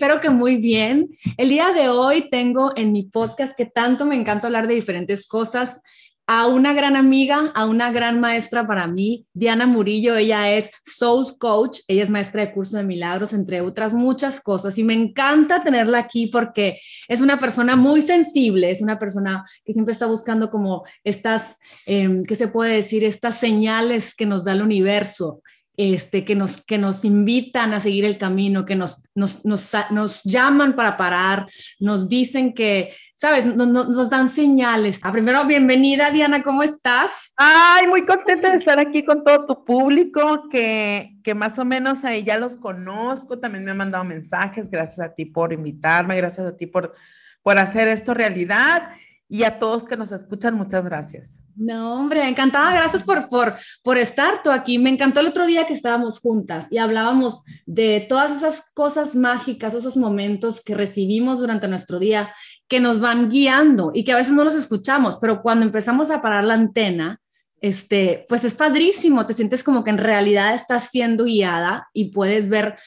espero que muy bien. El día de hoy tengo en mi podcast que tanto me encanta hablar de diferentes cosas a una gran amiga, a una gran maestra para mí, Diana Murillo. Ella es Soul Coach, ella es maestra de curso de milagros, entre otras muchas cosas. Y me encanta tenerla aquí porque es una persona muy sensible, es una persona que siempre está buscando como estas, eh, ¿qué se puede decir? Estas señales que nos da el universo. Este, que, nos, que nos invitan a seguir el camino, que nos, nos, nos, nos llaman para parar, nos dicen que ¿sabes? Nos, nos, dan señales. Ah, primero, bienvenida, Diana, ¿cómo estás? Ay, muy contenta de estar aquí con todo tu público, que, que más o menos ahí ya los conozco, también me han mandado mensajes, gracias a ti por invitarme, gracias a ti por, por hacer esto realidad y a todos que nos escuchan, muchas gracias. No, hombre, encantada, gracias por, por, por estar tú aquí. Me encantó el otro día que estábamos juntas y hablábamos de todas esas cosas mágicas, esos momentos que recibimos durante nuestro día que nos van guiando y que a veces no los escuchamos, pero cuando empezamos a parar la antena, este, pues es padrísimo, te sientes como que en realidad estás siendo guiada y puedes ver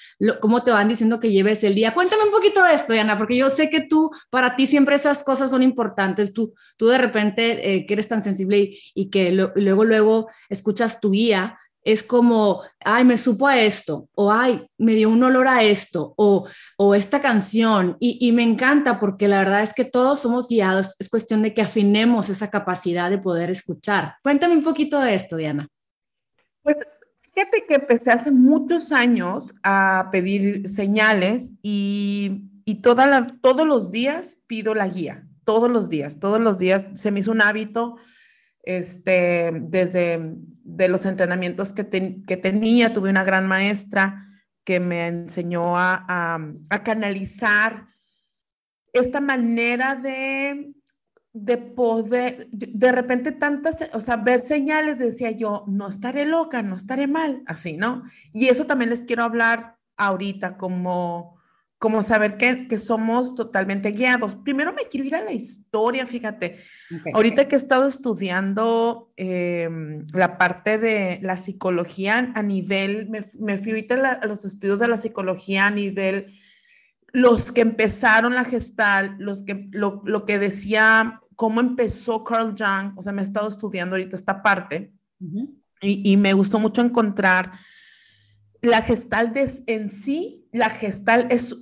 cómo te van diciendo que lleves el día. Cuéntame un poquito de esto, Diana, porque yo sé que tú, para ti siempre esas cosas son importantes, tú, tú de repente eh, que eres tan sensible y, y que luego, luego escuchas tu guía, es como, ay, me supo a esto, o ay, me dio un olor a esto, o, o esta canción, y, y, me encanta porque la verdad es que todos somos guiados, es cuestión de que afinemos esa capacidad de poder escuchar. Cuéntame un poquito de esto, Diana. Pues fíjate que empecé hace muchos años a pedir señales y, y toda la, todos los días pido la guía, todos los días, todos los días se me hizo un hábito este, desde de los entrenamientos que, que, tenía, tuve una gran maestra que me enseñó a, a, canalizar esta manera de, de poder, de repente tantas, o sea, ver señales, decía yo, no estaré loca, no estaré mal, así, ¿no? Y eso también les quiero hablar ahorita como como saber que, que, somos totalmente guiados. Primero me quiero ir a la historia, fíjate. Ahorita que he estado estudiando em, la parte de la psicología a nivel, me, me fui ahorita a, los estudios de la psicología a nivel, los que empezaron la gestal, los que, lo, lo que decía, cómo empezó Carl Jung, o sea, me he estado estudiando ahorita esta parte y, y, me gustó mucho encontrar la gestal de, en sí, la gestal es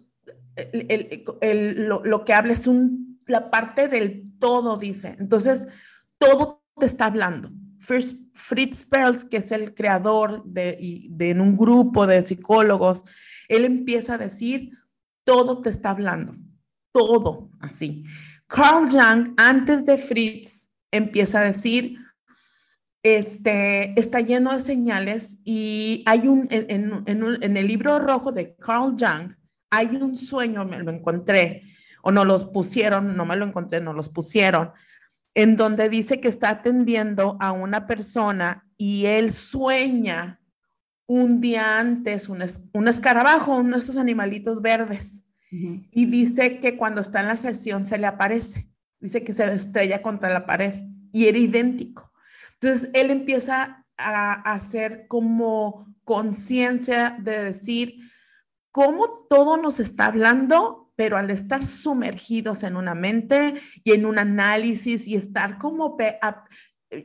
el, lo, que habla es un, la parte del todo, dice. Entonces, todo te está hablando. Fritz Perls, que es el creador de, de un grupo de psicólogos, él empieza a decir, todo te está hablando, todo así. Carl Jung, antes de Fritz, empieza a decir, este, está lleno de señales y hay un en, en, en el libro rojo de Carl Jung, hay un sueño, me lo encontré, o no los pusieron, no me lo encontré, no los pusieron, en donde dice que está atendiendo a una persona y él sueña un día antes un, un escarabajo, uno de esos animalitos verdes, y dice que cuando está en la sesión se le aparece, dice que se estrella contra la pared y era idéntico. Entonces él empieza a hacer como conciencia de decir, cómo todo nos está hablando, pero al estar sumergidos en una mente y en un análisis y estar como,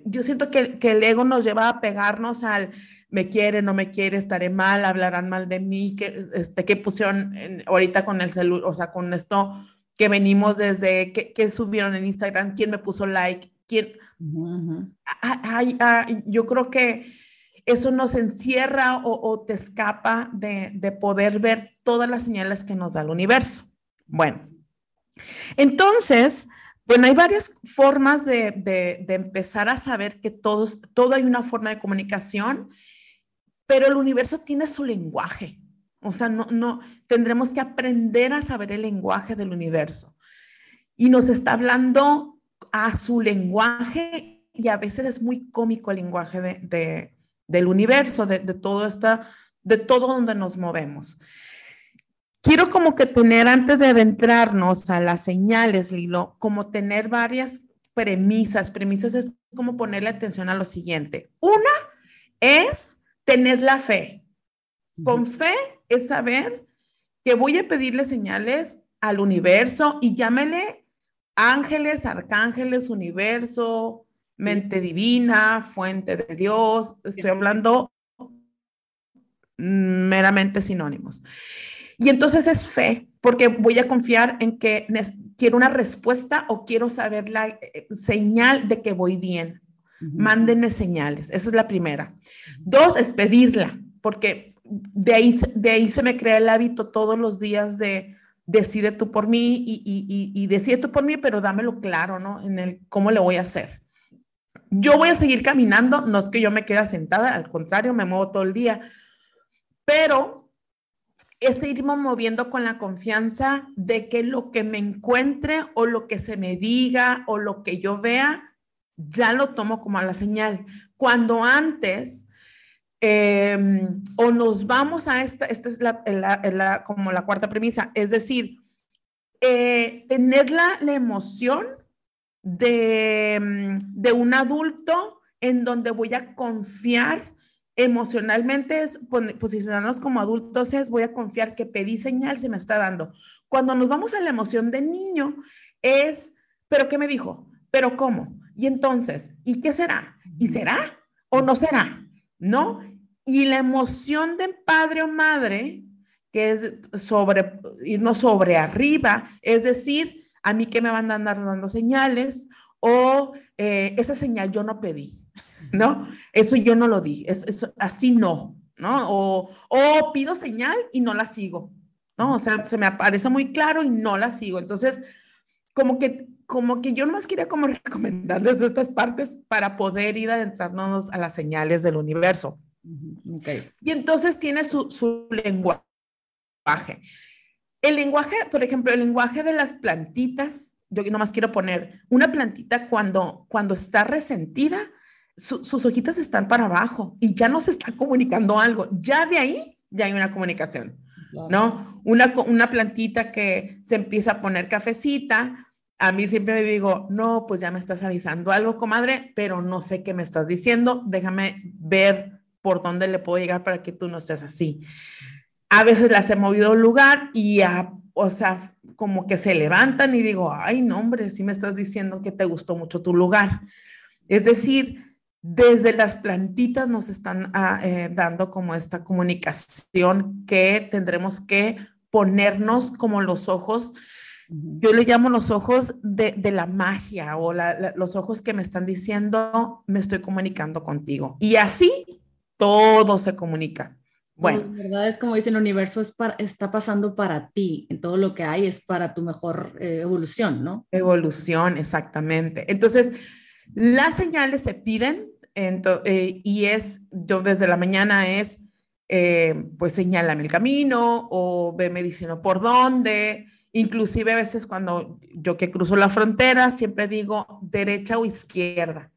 yo siento que, el ego nos lleva a pegarnos al me quiere, no me quiere, estaré mal, hablarán mal de mí, que, este, que pusieron ahorita con el celular, o sea, con esto que venimos desde, que, subieron en Instagram, quién me puso like, quién... yo creo que eso nos encierra o, te escapa de, poder ver todas las señales que nos da el universo. Bueno, entonces, bueno, hay varias formas de, empezar a saber que todos, todo hay una forma de comunicación, pero el universo tiene su lenguaje. O sea, no, no, tendremos que aprender a saber el lenguaje del universo. Y nos está hablando a su lenguaje y a veces es muy cómico el lenguaje de, del universo, de, todo de todo donde nos movemos. Quiero como que tener, antes de adentrarnos a las señales, Lilo, como tener varias premisas. Premisas es como ponerle atención a lo siguiente. Una es tener la fe. Con fe es saber que voy a pedirle señales al universo y llámele ángeles, arcángeles, universo, mente divina, fuente de Dios. Estoy hablando meramente sinónimos. Y entonces es fe, porque voy a confiar en que quiero una respuesta o quiero saber la eh, señal de que voy bien. Mándenme señales, esa es la primera. Dos es pedirla, porque de ahí, de ahí se me crea el hábito todos los días de decide tú por mí y, y, y, decide tú por mí, pero dámelo claro, ¿no? En el cómo le voy a hacer. Yo voy a seguir caminando, no es que yo me quede sentada, al contrario, me muevo todo el día, pero es irme moviendo con la confianza de que lo que me encuentre o lo que se me diga o lo que yo vea, ya lo tomo como a la señal. Cuando antes em, o nos vamos a esta, esta es la, como la cuarta premisa, es decir, eh, tener la, emoción de, de un adulto en donde voy a confiar emocionalmente es posicionarnos como adultos es voy a confiar que pedí señal se me está dando. Cuando nos vamos a la emoción de niño es, pero ¿qué me dijo? ¿Pero cómo? Y entonces, ¿y qué será? ¿Y será o no será? ¿No? Y la emoción de padre o madre, que es sobre, irnos sobre arriba, es decir, a mí que me van a andar dando señales o eh, esa señal yo no pedí. ¿No? Eso yo no lo di, es, así no, ¿no? O, o, pido señal y no la sigo, ¿no? O sea, se me aparece muy claro y no la sigo. Entonces, como que, como que yo más quería como recomendarles estas partes para poder ir adentrarnos a las señales del universo. Okay. Y entonces tiene su, su lenguaje. El lenguaje, por ejemplo, el lenguaje de las plantitas, yo nomás quiero poner una plantita cuando, cuando está resentida, sus hojitas están para abajo y ya no se está comunicando algo. Ya de ahí ya hay una comunicación, ¿no? Una, una plantita que se empieza a poner cafecita. A mí siempre me digo, no, pues ya me estás avisando algo, comadre, pero no sé qué me estás diciendo. Déjame ver por dónde le puedo llegar para que tú no estés así. A veces las he movido al lugar y, a, o sea, como que se levantan y digo, ay, no, hombre, sí me estás diciendo que te gustó mucho tu lugar. Es decir, desde las plantitas nos están ah, eh, dando como esta comunicación que tendremos que ponernos como los ojos, yo le llamo los ojos de, la magia o los ojos que me están diciendo, me estoy comunicando contigo. Y así todo se comunica. Bueno. La verdad es como dice el universo es está pasando para ti, en todo lo que hay es para tu mejor eh, evolución, ¿no? Evolución, exactamente. Entonces, las señales se piden eh, y es, yo desde la mañana es, eh, pues señálame el camino o veme diciendo por dónde. Inclusive a veces cuando yo que cruzo la frontera, siempre digo derecha o izquierda.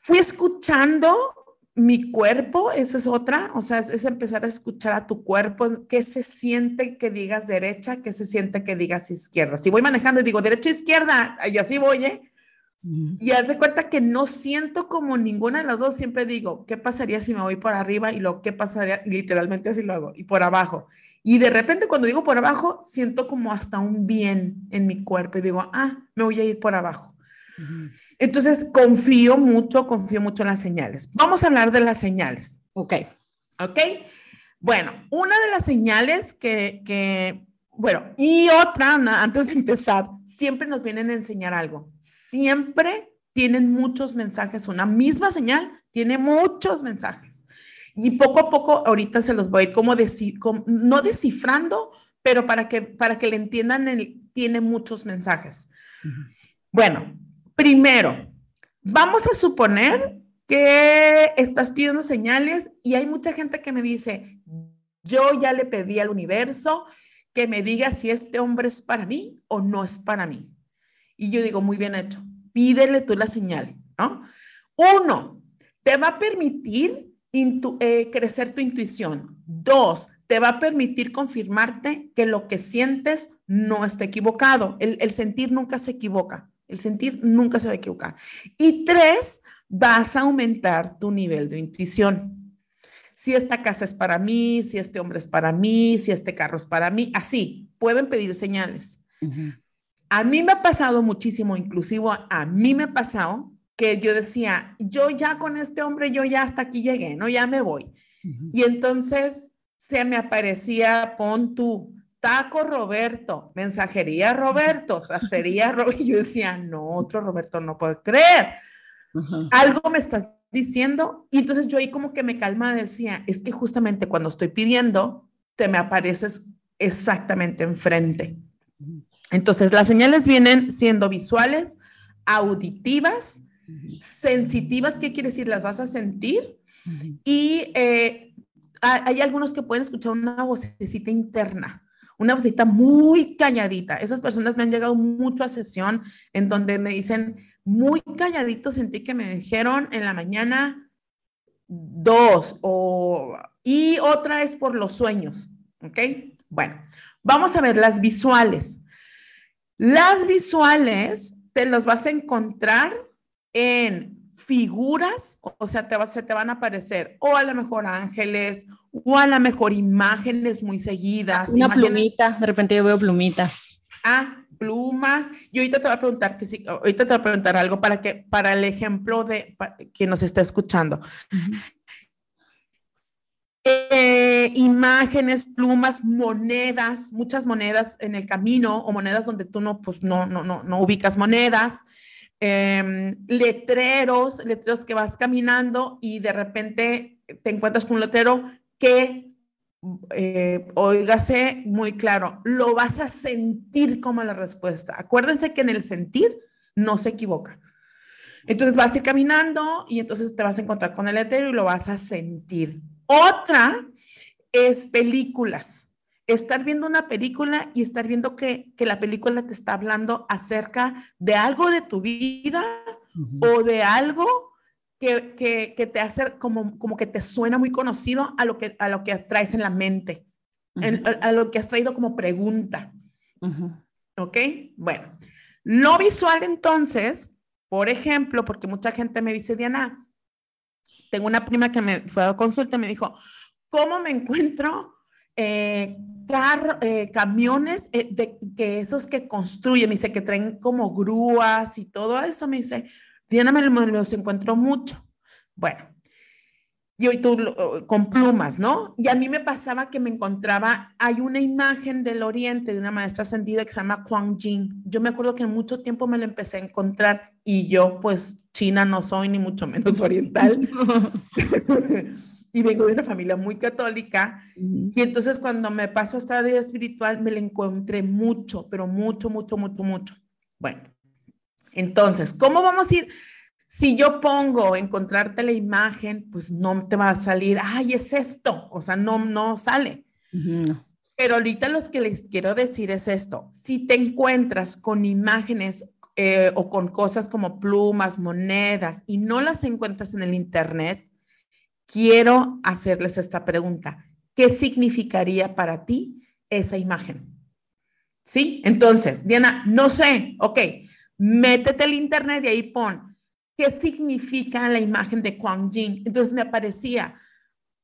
Fui escuchando mi cuerpo, esa es otra, o sea, es, empezar a escuchar a tu cuerpo, qué se siente que digas derecha, qué se siente que digas izquierda. Si voy manejando y digo derecha, izquierda, y así voy, ¿eh? Y haz de cuenta que no siento como ninguna de las dos, siempre digo, ¿qué pasaría si me voy por arriba? Y lo, ¿qué pasaría? Literalmente así lo hago, y por abajo. Y de repente cuando digo por abajo, siento como hasta un bien en mi cuerpo y digo, ah, me voy a ir por abajo. Entonces, confío mucho, confío mucho en las señales. Vamos a hablar de las señales. Ok. Ok. Bueno, una de las señales que, que bueno, y otra, antes de empezar, siempre nos vienen a enseñar algo siempre tienen muchos mensajes. Una misma señal tiene muchos mensajes. Y poco a poco, ahorita se los voy a ir como, no descifrando, pero para que, para que le entiendan, el, tiene muchos mensajes. Bueno, primero, vamos a suponer que estás pidiendo señales y hay mucha gente que me dice, yo ya le pedí al universo que me diga si este hombre es para mí o no es para mí. Y yo digo, muy bien hecho, pídele tú la señal, ¿no? Uno, te va a permitir eh, crecer tu intuición. Dos, te va a permitir confirmarte que lo que sientes no está equivocado. El, sentir nunca se equivoca. El sentir nunca se va a equivocar. Y tres, vas a aumentar tu nivel de intuición. si esta casa es para mí, si este hombre es para mí, si este carro es para mí, así, pueden pedir señales. A mí me ha pasado muchísimo, inclusive a mí me ha pasado que yo decía, yo ya con este hombre, yo ya hasta aquí llegué, ¿no? Ya me voy. Y entonces se me aparecía, pon tú, taco Roberto, mensajería Roberto, sacería Roberto. Y yo decía, no, otro Roberto no puedo creer. Algo me estás diciendo. Y entonces yo ahí como que me calma, decía, es que justamente cuando estoy pidiendo, te me apareces exactamente enfrente. Entonces las señales vienen siendo visuales, auditivas, sensitivas, ¿qué quiere decir? Las vas a sentir. Y eh, hay algunos que pueden escuchar una vocecita interna, una vocecita muy calladita. Esas personas me han llegado mucho a sesión en donde me dicen, muy calladito sentí que me dijeron en la mañana dos o, y otra es por los sueños, ¿ok? Bueno, vamos a ver las visuales. Las visuales te las vas a encontrar en figuras, o sea, te se te van a aparecer o a lo mejor ángeles o a lo mejor imágenes muy seguidas. Una plumita, de repente yo veo plumitas. Ah, plumas. Y ahorita te voy a preguntar que sí, ahorita te voy a preguntar algo para que para el ejemplo de quien nos está escuchando. Eh, imágenes, plumas, monedas, muchas monedas en el camino o monedas donde tú no, pues no, no, no, no ubicas monedas. Em, letreros, letreros que vas caminando y de repente te encuentras con un letrero que, eh, muy claro, lo vas a sentir como la respuesta. Acuérdense que en el sentir no se equivoca. Entonces vas a ir caminando y entonces te vas a encontrar con el letrero y lo vas a sentir. Otra es películas estar viendo una película y estar viendo que, la película te está hablando acerca de algo de tu vida o de algo que, te hace como, como que te suena muy conocido a lo que, a lo que traes en la mente, a, lo que has traído como pregunta. ¿Ok? Bueno, lo visual entonces, por ejemplo, porque mucha gente me dice, Diana, tengo una prima que me fue a consulta y me dijo, ¿cómo me encuentro eh, eh, camiones eh, que esos que construyen, me dice que traen como grúas y todo eso, me dice, Diana me los encuentro mucho. Bueno, y hoy tú con plumas, ¿no? Y a mí me pasaba que me encontraba, hay una imagen del oriente de una maestra ascendida que se llama Kuang Jin. Yo me acuerdo que en mucho tiempo me la empecé a encontrar y yo pues china no soy ni mucho menos oriental. y vengo de una familia muy católica. Y entonces cuando me paso a esta vida espiritual, me la encontré mucho, pero mucho, mucho, mucho, mucho. Bueno, entonces, ¿cómo vamos a ir? Si yo pongo encontrarte la imagen, pues no te va a salir, ay, es esto, o sea, no, no sale. Pero ahorita lo que les quiero decir es esto, si te encuentras con imágenes eh, o con cosas como plumas, monedas y no las encuentras en el Internet, quiero hacerles esta pregunta. ¿Qué significaría para ti esa imagen? ¿Sí? Entonces, Diana, no sé, ok, métete al internet y ahí pon, ¿qué significa la imagen de Kuang Yin? Entonces me aparecía,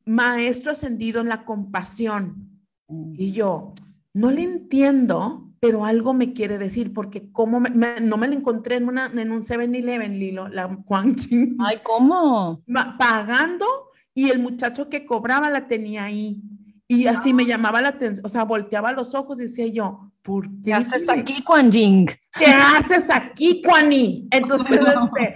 maestro ascendido en la compasión. Mm. Y yo, no le entiendo, pero algo me quiere decir, porque como no me la encontré en, una, en un 7-Eleven, Lilo, la Kuang Yin. Ay, ¿cómo? Pagando y el muchacho que cobraba la tenía ahí. Y así me llamaba la atención, o sea, volteaba los ojos y decía yo, ¿por qué? ¿Qué haces aquí, Kuan Yin? ¿Qué haces aquí, Kuani? Entonces este,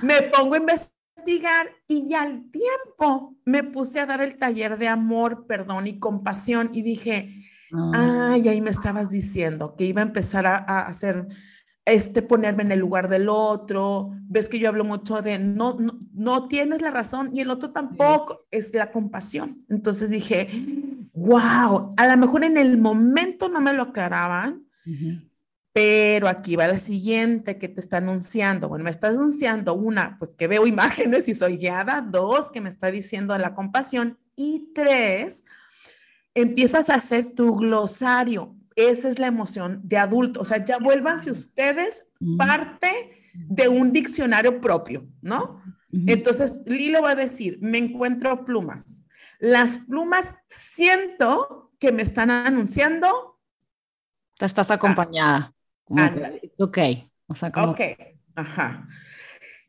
me pongo a investigar y ya al tiempo me puse a dar el taller de amor, perdón y compasión y dije, ah. ay, ahí me estabas diciendo que iba a empezar a, a hacer este, ponerme en el lugar del otro. Ves que yo hablo mucho de no, no, tienes la razón y el otro tampoco, es la compasión. Entonces dije, wow, a lo mejor en el momento no me lo aclaraban, pero aquí va la siguiente que te está anunciando. Bueno, me está anunciando una, pues que veo imágenes y soy guiada, dos, que me está diciendo la compasión y tres, empiezas a hacer tu glosario esa es la emoción de adulto. O sea, ya vuélvanse ustedes parte de un diccionario propio, ¿no? Entonces, Lilo va a decir, me encuentro plumas, Las plumas siento que me están anunciando. Te estás acompañada. Ok. O sea, como... Ok, ajá.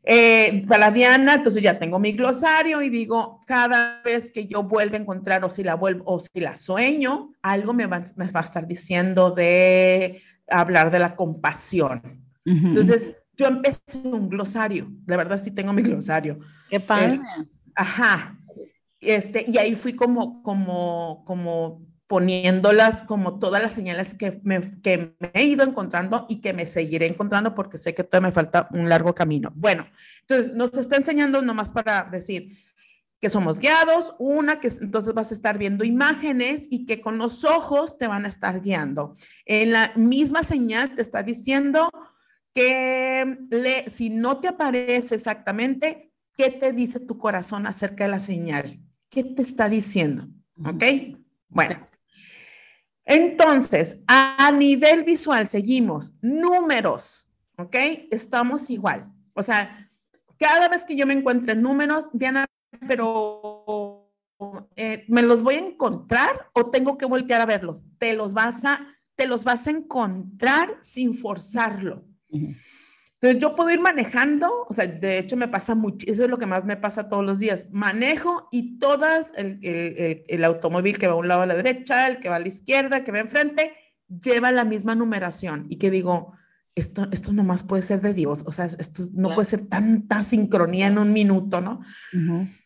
Eh, para Diana, entonces ya tengo mi glosario y digo, cada vez que yo vuelvo a encontrar o si la vuelvo o si la sueño, algo me va, me va a estar diciendo de hablar de la compasión. Entonces, yo empecé un glosario, de verdad sí tengo mi glosario. Qué padre. ajá. Este, y ahí fui como, como, como poniéndolas como todas las señales que me, que me, he ido encontrando y que me seguiré encontrando porque sé que todavía me falta un largo camino. Bueno, entonces nos está enseñando nomás para decir que somos guiados, una que entonces vas a estar viendo imágenes y que con los ojos te van a estar guiando. En la misma señal te está diciendo que le, si no te aparece exactamente, ¿qué te dice tu corazón acerca de la señal? ¿Qué te está diciendo? ¿Ok? Bueno. Entonces, a nivel visual, seguimos. Números, ¿ok? Estamos igual. O sea, cada vez que yo me encuentre números, Diana, pero eh, ¿me los voy a encontrar o tengo que voltear a verlos? Te los vas a, te los vas a encontrar sin forzarlo. Entonces yo puedo ir manejando, o sea, de hecho me pasa mucho, eso es lo que más me pasa todos los días, manejo y todas, el, el, el, automóvil que va a un lado a la derecha, el que va a la izquierda, el que va enfrente, lleva la misma numeración. Y que digo, esto, esto nomás puede ser de Dios, o sea, esto no puede ser tanta sincronía en un minuto, ¿no?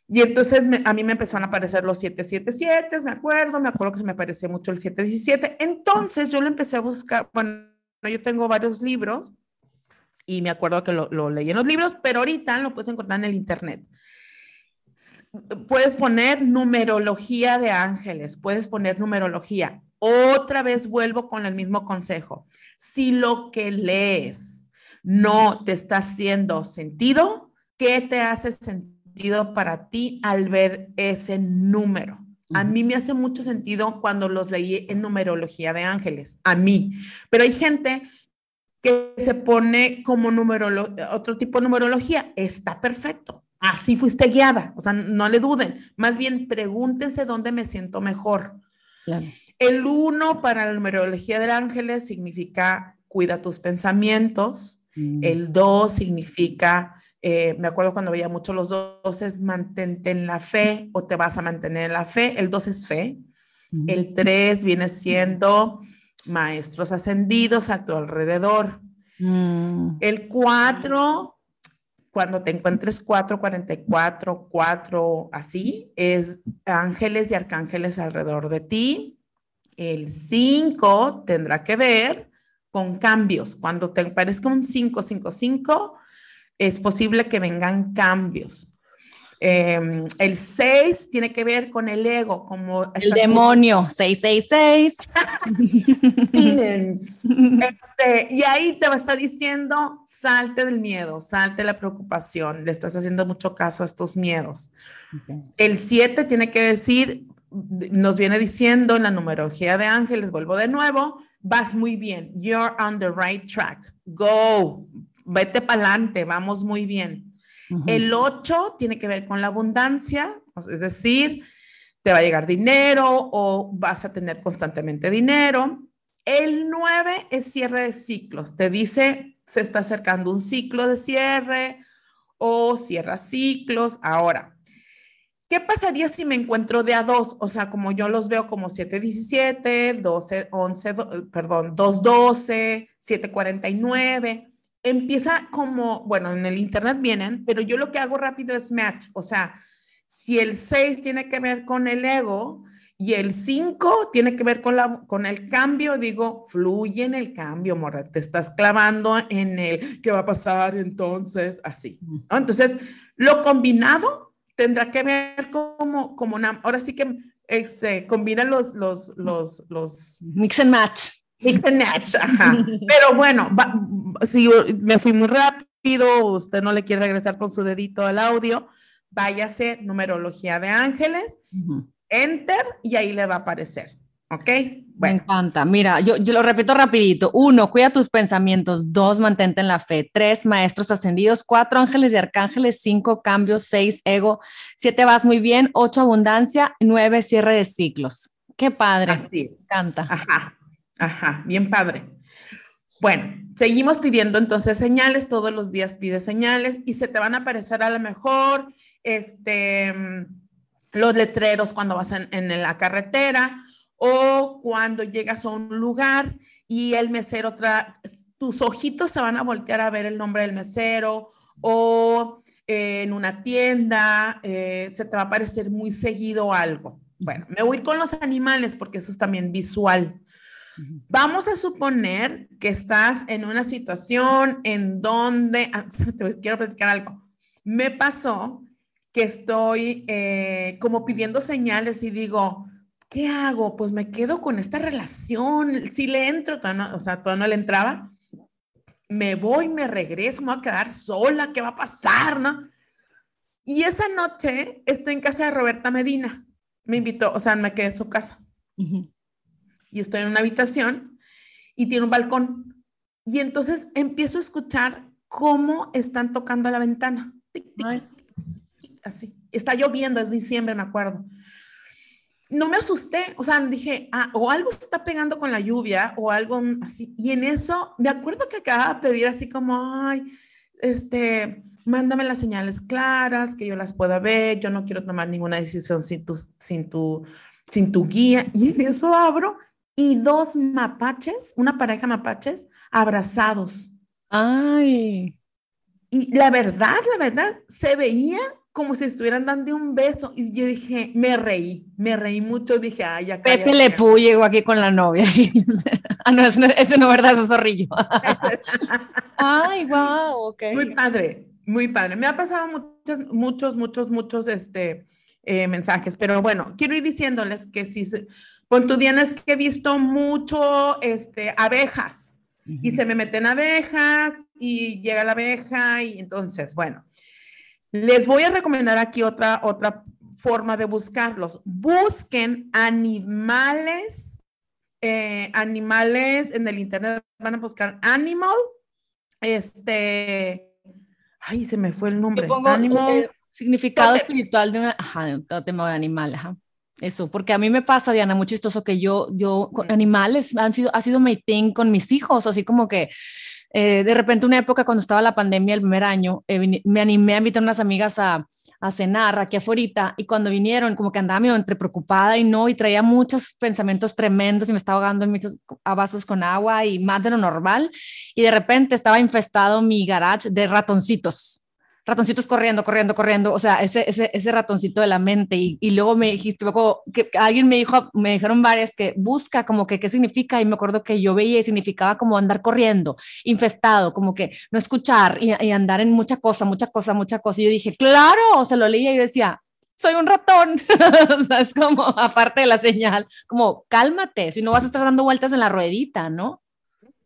Y entonces a mí me empezaron a aparecer los 777, me acuerdo, me acuerdo que se me aparecía mucho el 717, entonces yo lo empecé a buscar, bueno, yo tengo varios libros y me acuerdo que lo, lo, leí en los libros, pero ahorita lo puedes encontrar en el internet. Puedes poner numerología de ángeles, puedes poner numerología. Otra vez vuelvo con el mismo consejo. Si lo que lees no te está haciendo sentido, ¿qué te hace sentido para ti al ver ese número? A mí me hace mucho sentido cuando los leí en numerología de ángeles, a mí. Pero hay gente que se pone como otro tipo de numerología. Está perfecto. Así fuiste guiada. O sea, no le duden. Más bien pregúntense dónde me siento mejor. El uno para la numerología de ángeles significa cuida tus pensamientos. Mm. El dos significa, eh, me acuerdo cuando veía mucho los dos, es mantente en la fe o te vas a mantener en la fe. El dos es fe. Mm. El tres viene siendo maestros ascendidos a tu alrededor. Mm. El 4, cuando te encuentres 4, 44, 4, así, es ángeles y arcángeles alrededor de ti. El 5 tendrá que ver con cambios. Cuando te parezca un 5, 5, 5, es posible que vengan cambios. Em, el 6 tiene que ver con el ego, como... El demonio, 666. este, y ahí te va a estar diciendo, salte del miedo, salte de la preocupación, le estás haciendo mucho caso a estos miedos. El 7 tiene que decir, nos viene diciendo en la numerología de ángeles, vuelvo de nuevo, vas muy bien, you're on the right track, go, vete para adelante, vamos muy bien. El 8 tiene que ver con la abundancia, es decir, te va a llegar dinero o vas a tener constantemente dinero. El 9 es cierre de ciclos, te dice se está acercando un ciclo de cierre o cierra ciclos. Ahora, ¿qué pasaría si me encuentro de a dos? O sea, como yo los veo como 717, 12, 11, perdón, 212, 749 empieza como, bueno, en el internet vienen, pero yo lo que hago rápido es match, o sea, si el 6 tiene que ver con el ego y el 5 tiene que ver con, la, con el cambio, digo, fluye en el cambio, Mora, te estás clavando en el qué va a pasar entonces, así. Entonces, lo combinado tendrá que ver como, como una, ahora sí que este, combina los, los, los, los... Mix and match. Mix and match, ajá. Pero bueno, si me fui muy rápido, usted no le quiere regresar con su dedito al audio, váyase numerología de ángeles, enter y ahí le va a aparecer. ¿Ok? Me encanta. Mira, yo, yo, lo repito rapidito. Uno, cuida tus pensamientos. Dos, mantente en la fe. Tres, maestros ascendidos. Cuatro, ángeles y arcángeles. Cinco, cambios. Seis, ego. Siete, vas muy bien. Ocho, abundancia. Nueve, cierre de ciclos. Qué padre. Así. Me encanta. Ajá, ajá, bien padre. Bueno, seguimos pidiendo entonces señales. Todos los días pide señales y se te van a aparecer a lo mejor este, los letreros cuando vas en, en la carretera o cuando llegas a un lugar y el mesero, tus ojitos se van a voltear a ver el nombre del mesero o eh, en una tienda, eh, se te va a aparecer muy seguido algo. Bueno, me voy con los animales porque eso es también visual. Vamos a suponer que estás en una situación en donde, ah, te quiero platicar algo, me pasó que estoy eh, como pidiendo señales y digo, ¿qué hago? Pues me quedo con esta relación, si le entro, o sea, todavía no le entraba, me voy, me regreso, me voy a quedar sola, ¿qué va a pasar? ¿no? Y esa noche estoy en casa de Roberta Medina, me invitó, o sea, me quedé en su casa. Y estoy en una habitación y tiene un balcón. Y entonces empiezo a escuchar cómo están tocando la ventana. Así. Está lloviendo, es diciembre, me acuerdo no me asusté, o sea, dije, ah, o algo se está pegando con la lluvia o algo así. Y en eso, me acuerdo que acababa de pedir así como, ay, este, mándame las señales claras, que yo las pueda ver, yo no quiero tomar ninguna decisión sin tu, sin tu, sin tu guía. Y en eso abro y dos mapaches, una pareja mapaches, abrazados. Ay. Y la verdad, la verdad, se veía como si estuvieran dando un beso. Y yo dije, me reí, me reí mucho. Dije, ay, ya Pepe Le Pú llegó aquí con la novia. ah, no, ese no, es verdad, eso es zorrillo. ay, wow, ok. Muy padre, muy padre. Me ha pasado muchos, muchos, muchos, muchos este, eh, mensajes, pero bueno, quiero ir diciéndoles que si, con tu es que he visto mucho este, abejas. Y se me meten abejas y llega la abeja y entonces, bueno, les voy a recomendar aquí otra, otra forma de buscarlos. Busquen animales, eh, animales en el internet, van a buscar animal, este, ay, se me fue el nombre. pongo animal, eh, significado espiritual de, una, ajá, de un tema de animal, ajá. Eso, porque a mí me pasa, Diana, muy chistoso que yo, yo, con animales, han sido, ha sido mi thing con mis hijos, así como que eh, de repente una época cuando estaba la pandemia el primer año, eh, me animé a invitar a unas amigas a, a cenar aquí afuera y cuando vinieron como que andaba medio entre preocupada y no y traía muchos pensamientos tremendos y me estaba ahogando en muchos vasos con agua y más de lo normal y de repente estaba infestado mi garage de ratoncitos ratoncitos corriendo, corriendo, corriendo, o sea, ese, ese, ese ratoncito de la mente. Y, y luego me dijiste, que alguien me dijo, me dijeron varias que busca como que qué significa, y me acuerdo que yo veía y significaba como andar corriendo, infestado, como que no escuchar y, andar en mucha cosa, mucha cosa, mucha cosa. Y yo dije, claro, se lo leía y decía, soy un ratón. o sea, es como, aparte de la señal, como, cálmate, si no vas a estar dando vueltas en la ruedita, ¿no?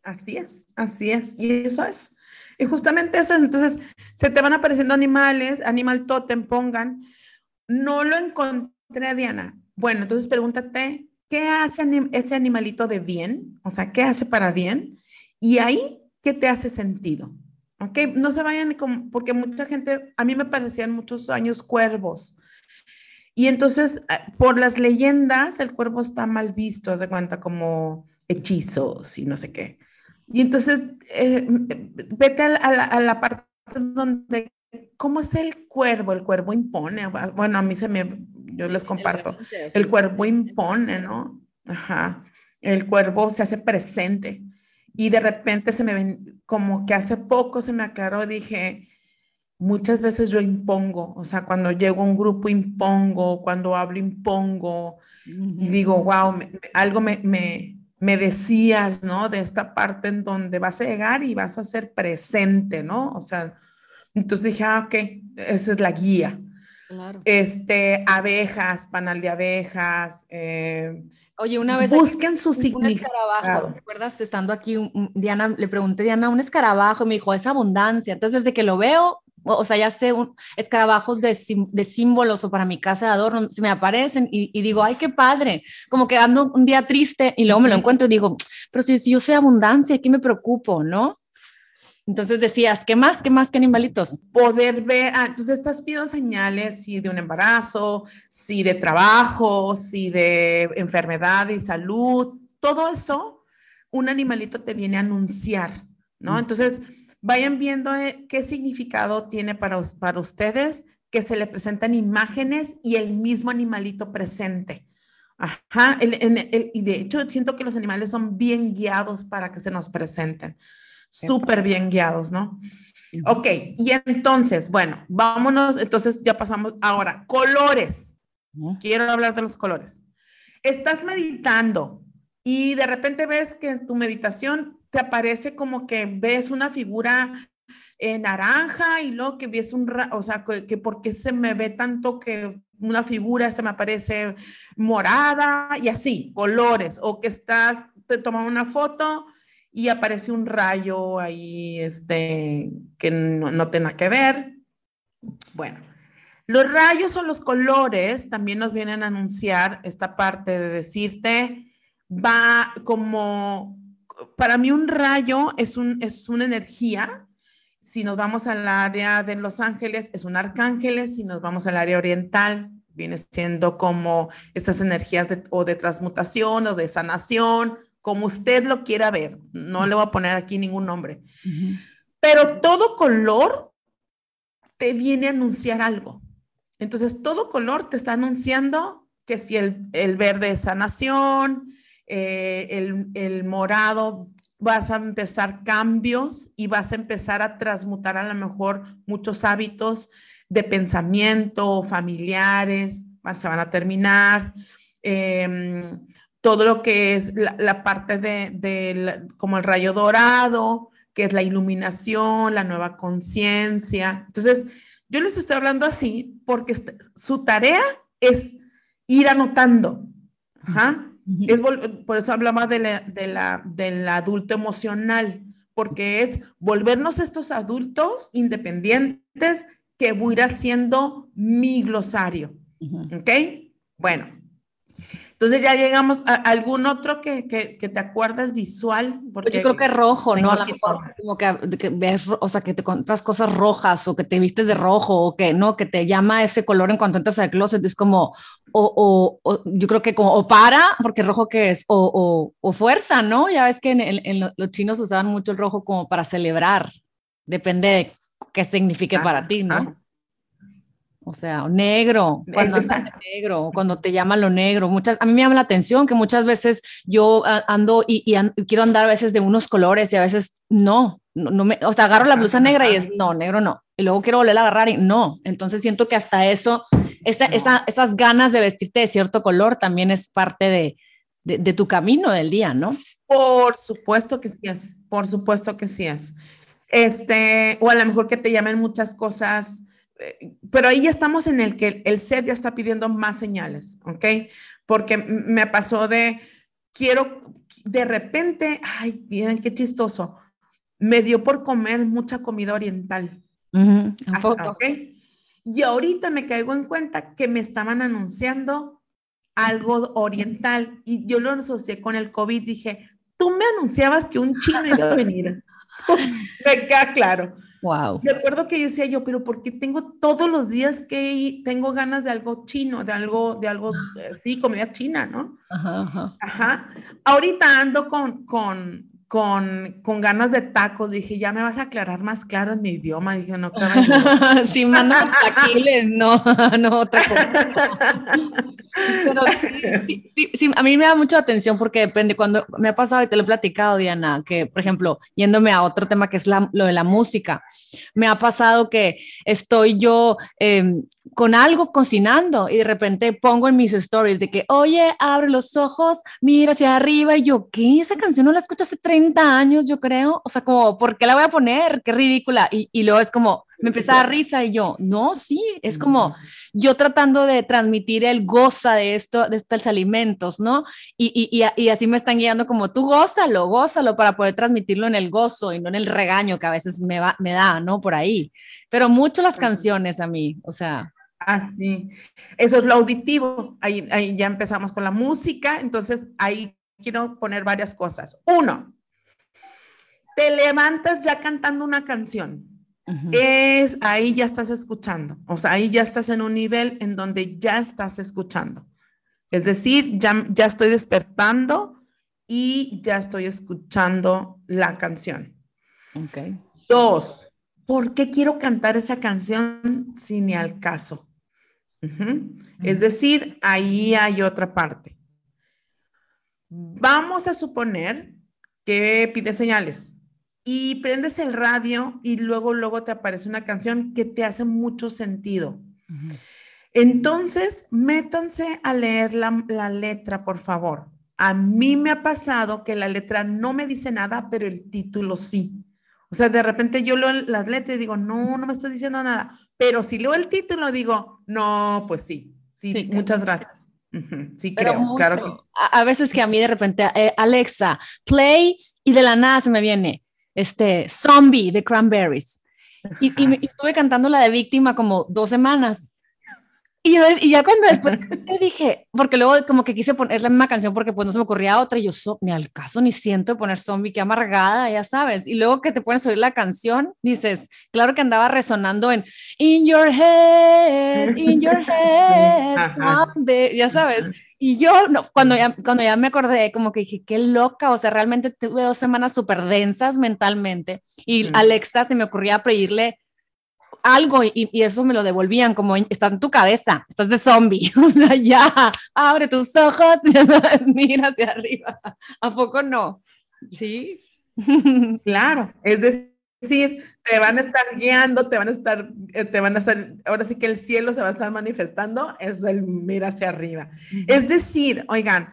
Así es, así es. Y eso es. Y justamente eso, entonces se te van apareciendo animales, animal totem, pongan. No lo encontré, Diana. Bueno, entonces pregúntate, ¿qué hace ese animalito de bien? O sea, ¿qué hace para bien? Y ahí, ¿qué te hace sentido? ¿Ok? No se vayan porque mucha gente, a mí me parecían muchos años cuervos. Y entonces, eh, por las leyendas, el cuervo está mal visto, se cuenta como hechizos y no sé qué. Y entonces, eh, vete a, la, parte donde, ¿cómo es el cuervo? El cuervo impone. Bueno, a mí se me, yo les comparto. El cuervo impone, ¿no? Ajá. El cuervo se hace presente. Y de repente se me ven, como que hace poco se me aclaró, dije, muchas veces yo impongo, o sea, cuando llego a un grupo impongo, cuando hablo impongo, y digo, wow, algo me, me decías, ¿no? De esta parte en donde vas a llegar y vas a ser presente, ¿no? O sea, entonces dije, ah, ok, esa es la guía. Claro. Este, abejas, panal de abejas. Eh, Oye, una vez. Busquen su significado. Un escarabajo, ¿recuerdas? Estando aquí, Diana, le pregunté, Diana, un escarabajo, me dijo, es abundancia. Entonces, desde que lo veo, o, sea, ya sé, escarabajos de, de, símbolos o para mi casa de adorno, se me aparecen y, digo, ay, qué padre, como que ando un día triste y luego me lo encuentro y digo, pero si, yo soy abundancia, ¿qué me preocupo, no? Entonces decías, ¿qué más? ¿Qué más que animalitos? Poder ver, ah, entonces estás viendo señales, si de un embarazo, si de trabajo, si de enfermedad y salud, todo eso, un animalito te viene a anunciar, ¿no? Entonces, vayan viendo eh, qué significado tiene para, para ustedes que se le presentan imágenes y el mismo animalito presente. Ajá, y de hecho siento que los animales son bien guiados para que se nos presenten, súper bien guiados, ¿no? Ok, y entonces, bueno, vámonos, entonces ya pasamos ahora, colores. Quiero hablar de los colores. Estás meditando y de repente ves que en tu meditación te aparece como que ves una figura eh, naranja y luego que ves un, o sea, que, que porque se me ve tanto que una figura se me aparece morada y así, colores, o que estás, te toman una foto y aparece un rayo ahí, este, que no, no tiene que ver. Bueno, los rayos o los colores también nos vienen a anunciar esta parte de decirte, va como para mí un rayo es, un, es una energía. Si nos vamos al área de Los Ángeles, es un arcángel. Si nos vamos al área oriental, viene siendo como estas energías de, o de transmutación o de sanación, como usted lo quiera ver. No le voy a poner aquí ningún nombre. Pero todo color te viene a anunciar algo. Entonces, todo color te está anunciando que si el, el verde es sanación, eh, el, morado, vas a empezar cambios y vas a empezar a transmutar a lo mejor muchos hábitos de pensamiento, familiares, se van a terminar. Em, todo lo que es la, parte de, de como el rayo dorado, que es la iluminación, la nueva conciencia. Entonces, yo les estoy hablando así porque su tarea es ir anotando. Ajá es, por eso hablaba de la, de la, del adulto emocional, porque es volvernos estos adultos independientes que voy a ir haciendo mi glosario. ¿Ok? Bueno, entonces ya llegamos a algún otro que, que, que te acuerdas visual. Porque Yo creo que rojo, ¿no? A lo mejor como que, que, ves, o sea, que te encuentras cosas rojas o que te vistes de rojo o que no, que te llama ese color en cuanto entras al closet. Es como, o, o, yo creo que como, o para, porque rojo que es, o, o fuerza, ¿no? Ya ves que en, en, los chinos usaban mucho el rojo como para celebrar. Depende de qué signifique para ti, ¿no? O sea, negro, cuando andas negro, cuando te llama lo negro. Muchas, a mí me llama la atención que muchas veces yo ando y, quiero andar a veces de unos colores y a veces no, no, me, o sea, agarro la blusa negra y es no, negro no. Y luego quiero volver a agarrar y no. Entonces siento que hasta eso, esa, esa, esas ganas de vestirte de cierto color también es parte de, de, de, tu camino del día, ¿no? Por supuesto que sí es, por supuesto que sí es. Este, o a lo mejor que te llamen muchas cosas pero ahí ya estamos en el que el ser ya está pidiendo más señales, ¿ok? Porque me pasó de, quiero, de repente, ay, miren qué chistoso, me dio por comer mucha comida oriental. Y ahorita me caigo en cuenta que me estaban anunciando algo oriental y yo lo asocié con el COVID. Dije, tú me anunciabas que un chino iba a venir. Pues, me queda claro. Wow. Recuerdo que decía yo, pero ¿por qué tengo todos los días que tengo ganas de algo chino, de algo, de algo, eh, sí, comida china, ¿no? Ajá, ajá. ajá. Ahorita ando con, con, con, con, ganas de tacos. Dije, ya me vas a aclarar más claro en mi idioma. Dije, no, claro. sí, manda taquiles, no, no, otra cosa. Pero sí, sí, sí, a mí me da mucha atención porque depende, cuando me ha pasado y te lo he platicado, Diana, que, por ejemplo, yéndome a otro tema que es la, lo de la música, me ha pasado que estoy yo eh, con algo cocinando y de repente pongo en mis stories de que, oye, abre los ojos, mira hacia arriba y yo, ¿qué? Esa canción no la escucho hace 30 años, yo creo. O sea, como, ¿por qué la voy a poner? Qué ridícula. Y, y luego es como, me empezaba a risa y yo, no, sí, es como yo tratando de transmitir el goza de esto, de estos alimentos, ¿no? Y, y, y, así me están guiando como tú gózalo, gózalo para poder transmitirlo en el gozo y no en el regaño que a veces me, va, me da, ¿no? Por ahí. Pero mucho las canciones a mí, o sea. Así, eso es lo auditivo. Ahí, ahí ya empezamos con la música, entonces ahí quiero poner varias cosas. Uno, te levantas ya cantando una canción. Es ahí ya estás escuchando, o sea, ahí ya estás en un nivel en donde ya estás escuchando. Es decir, ya, ya estoy despertando y ya estoy escuchando la canción. Okay. Dos, ¿por qué quiero cantar esa canción si ni al caso? Es decir, ahí hay otra parte. Vamos a suponer que pide señales y prendes el radio y luego, luego te aparece una canción que te hace mucho sentido. Entonces, métanse a leer la, la, letra, por favor. A mí me ha pasado que la letra no me dice nada, pero el título sí. O sea, de repente yo leo las letras y digo, no, no me estás diciendo nada. Pero si leo el título, digo, no, pues sí, sí, muchas gracias. Sí, creo, claro. A, veces que a mí de repente, eh, Alexa, play, y de la nada se me viene, este, Zombie de Cranberries. Y, y, estuve cantando la de víctima como dos semanas. Y, y, ya cuando después te dije, porque luego como que quise poner la misma canción porque pues no se me ocurría otra y yo so, ni al caso ni siento de poner zombie, qué amargada, ya sabes. Y luego que te pones a oír la canción, dices, claro que andaba resonando en In your head, in your head, zombie, ya sabes. Y yo, no, cuando, ya, cuando ya me acordé, como que dije, qué loca, o sea, realmente tuve dos semanas súper densas mentalmente. Y Alexa se me ocurría pedirle algo y, eso me lo devolvían como está en tu cabeza, estás de zombie, o sea, ya, abre tus ojos, mira hacia arriba, ¿a poco no? Sí. Claro, es decir, te van a estar guiando, te van a estar, eh, te van a estar, ahora sí que el cielo se va a estar manifestando, es el mira hacia arriba. Es decir, oigan,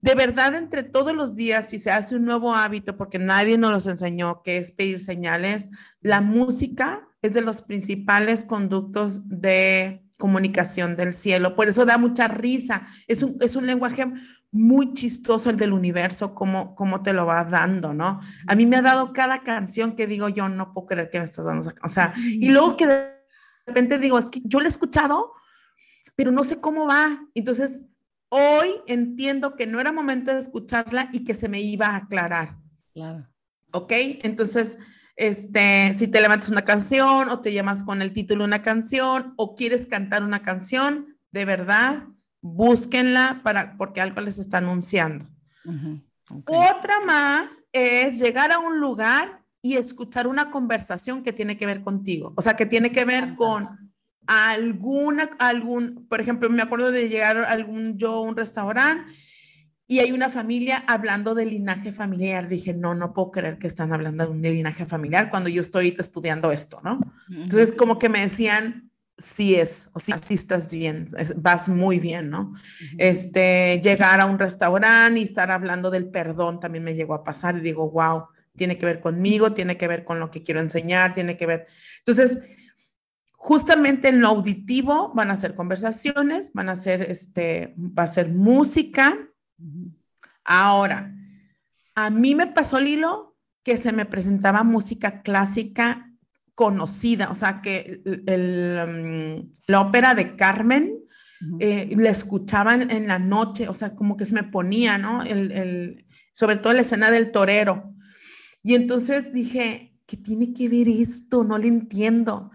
de verdad entre todos los días, si se hace un nuevo hábito, porque nadie nos los enseñó, que es pedir señales, la música es de los principales conductos de comunicación del cielo. Por eso da mucha risa. Es un, es un lenguaje muy chistoso el del universo, como, como te lo va dando, ¿no? A mí me ha dado cada canción que digo, yo no puedo creer que me estás dando. O sea, y luego que de repente digo, es que yo lo he escuchado, pero no sé cómo va. Entonces, hoy entiendo que no era momento de escucharla y que se me iba a aclarar. Claro. ¿Ok? Entonces, este, si te levantas una canción o te llamas con el título una canción o quieres cantar una canción, de verdad, búsquenla para, porque algo les está anunciando. Otra más es llegar a un lugar y escuchar una conversación que tiene que ver contigo, o sea, que tiene que ver con alguna, algún, por ejemplo, me acuerdo de llegar a algún, yo a un restaurante y hay una familia hablando de linaje familiar. Dije, no, no puedo creer que están hablando de un linaje familiar cuando yo estoy estudiando esto, ¿no? Entonces, como que me decían, sí es, o sí estás bien, vas muy bien, ¿no? Este, llegar a un restaurante y estar hablando del perdón también me llegó a pasar y digo, wow, tiene que ver conmigo, tiene que ver con lo que quiero enseñar, tiene que ver. Entonces, justamente en lo auditivo van a ser conversaciones, van a ser, este, va a ser música, Ahora, a mí me pasó, Lilo, que se me presentaba música clásica conocida, o sea, que el, mm, la ópera de Carmen eh, la escuchaban en la noche, o sea, como que se me ponía, ¿no? El, sobre todo la escena del torero. Y entonces dije, ¿qué tiene que ver esto? No lo entiendo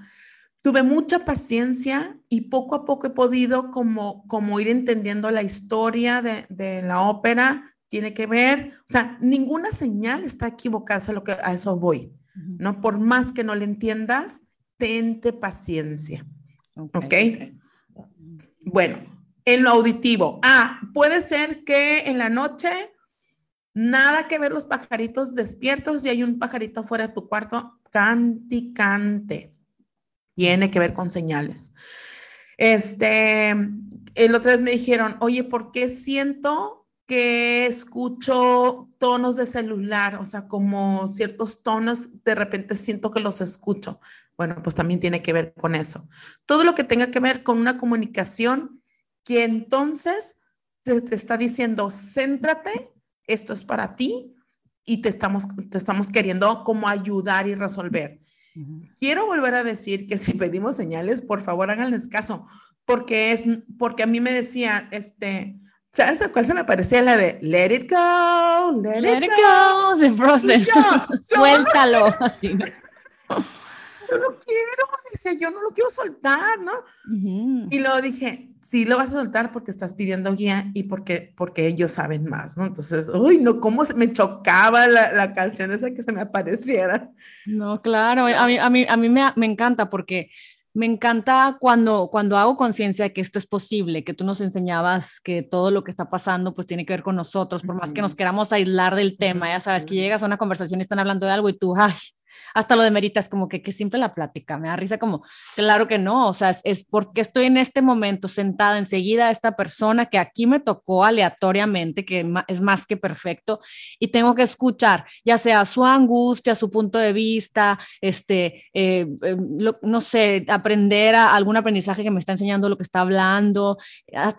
tuve mucha paciencia y poco a poco he podido como, como ir entendiendo la historia de, de la ópera, tiene que ver, o sea, ninguna señal está equivocada, a, lo que, a eso voy, ¿no? Por más que no le entiendas, tente paciencia, ¿ok? Bueno, en lo auditivo, ah, puede ser que en la noche nada que ver los pajaritos despiertos y hay un pajarito fuera de tu cuarto, cante cante tiene que ver con señales. Este, el otro vez me dijeron, oye, ¿por qué siento que escucho tonos de celular, o sea, como ciertos tonos, de repente siento que los escucho. Bueno, pues también tiene que ver con eso. Todo lo que tenga que ver con una comunicación que entonces te, está diciendo, céntrate, esto es para ti y te estamos, te estamos queriendo como ayudar y resolver. Quiero volver a decir que si pedimos señales, por favor háganles caso, porque es, porque a mí me decía, este, ¿sabes cuál se me parecía? La de Let it go, let, it, go, de Frozen. Suéltalo, así. Yo no quiero, dice, yo no lo quiero soltar, ¿no? Y luego dije, sí lo vas a soltar porque estás pidiendo guía y porque, porque ellos saben más, ¿no? Entonces, uy, no, cómo se me chocaba la, la canción esa que se me apareciera. No, claro, a mí, a mí, a mí me, me encanta porque me encanta cuando, cuando hago conciencia de que esto es posible, que tú nos enseñabas que todo lo que está pasando pues tiene que ver con nosotros, por más que nos queramos aislar del tema, ya sabes, que llegas a una conversación y están hablando de algo y tú, ay, hasta lo de Meritas, como que, que simple la plática, me da risa como, claro que no, o sea, es, porque estoy en este momento sentada enseguida esta persona que aquí me tocó aleatoriamente, que es más que perfecto, y tengo que escuchar, ya sea su angustia, su punto de vista, este, eh, eh, no sé, aprender a, algún aprendizaje que me está enseñando lo que está hablando,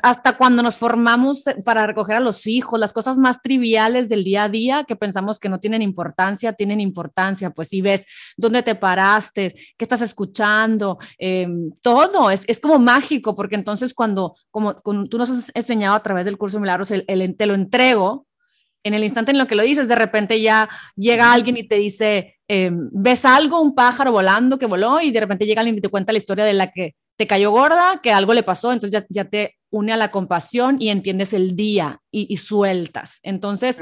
hasta cuando nos formamos para recoger a los hijos, las cosas más triviales del día a día que pensamos que no tienen importancia, tienen importancia, pues sí ves dónde te paraste, qué estás escuchando, em, todo, es, es, como mágico, porque entonces cuando, como, tú nos has enseñado a través del curso de milagros, el, el, te lo entrego, en el instante en lo que lo dices, de repente ya llega alguien y te dice, em, ves algo, un pájaro volando que voló, y de repente llega alguien y te cuenta la historia de la que te cayó gorda, que algo le pasó, entonces ya, ya te une a la compasión y entiendes el día y, y sueltas. Entonces,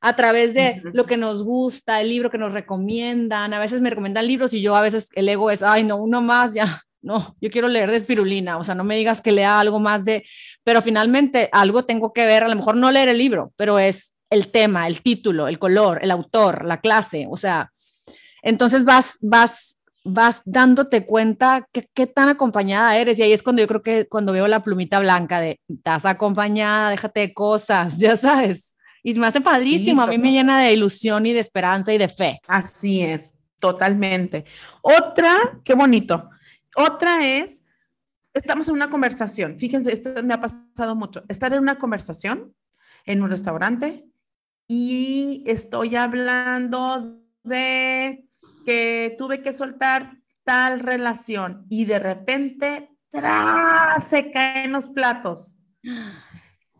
a través de lo que nos gusta, el libro que nos recomiendan. A veces me recomiendan libros y yo a veces el ego es, ay, no, uno más, ya, no, yo quiero leer de espirulina, o sea, no me digas que lea algo más de, pero finalmente algo tengo que ver, a lo mejor no leer el libro, pero es el tema, el título, el color, el autor, la clase, o sea, entonces vas, vas, vas dándote cuenta que, qué tan acompañada eres y ahí es cuando yo creo que cuando veo la plumita blanca de, estás acompañada, déjate de cosas, ya sabes. Y me hace padrísimo, a mí me llena de ilusión y de esperanza y de fe. Así es, totalmente. Otra, qué bonito. Otra es, estamos en una conversación. Fíjense, esto me ha pasado mucho. Estar en una conversación en un restaurante y estoy hablando de que tuve que soltar tal relación y de repente ¡tras! se caen los platos.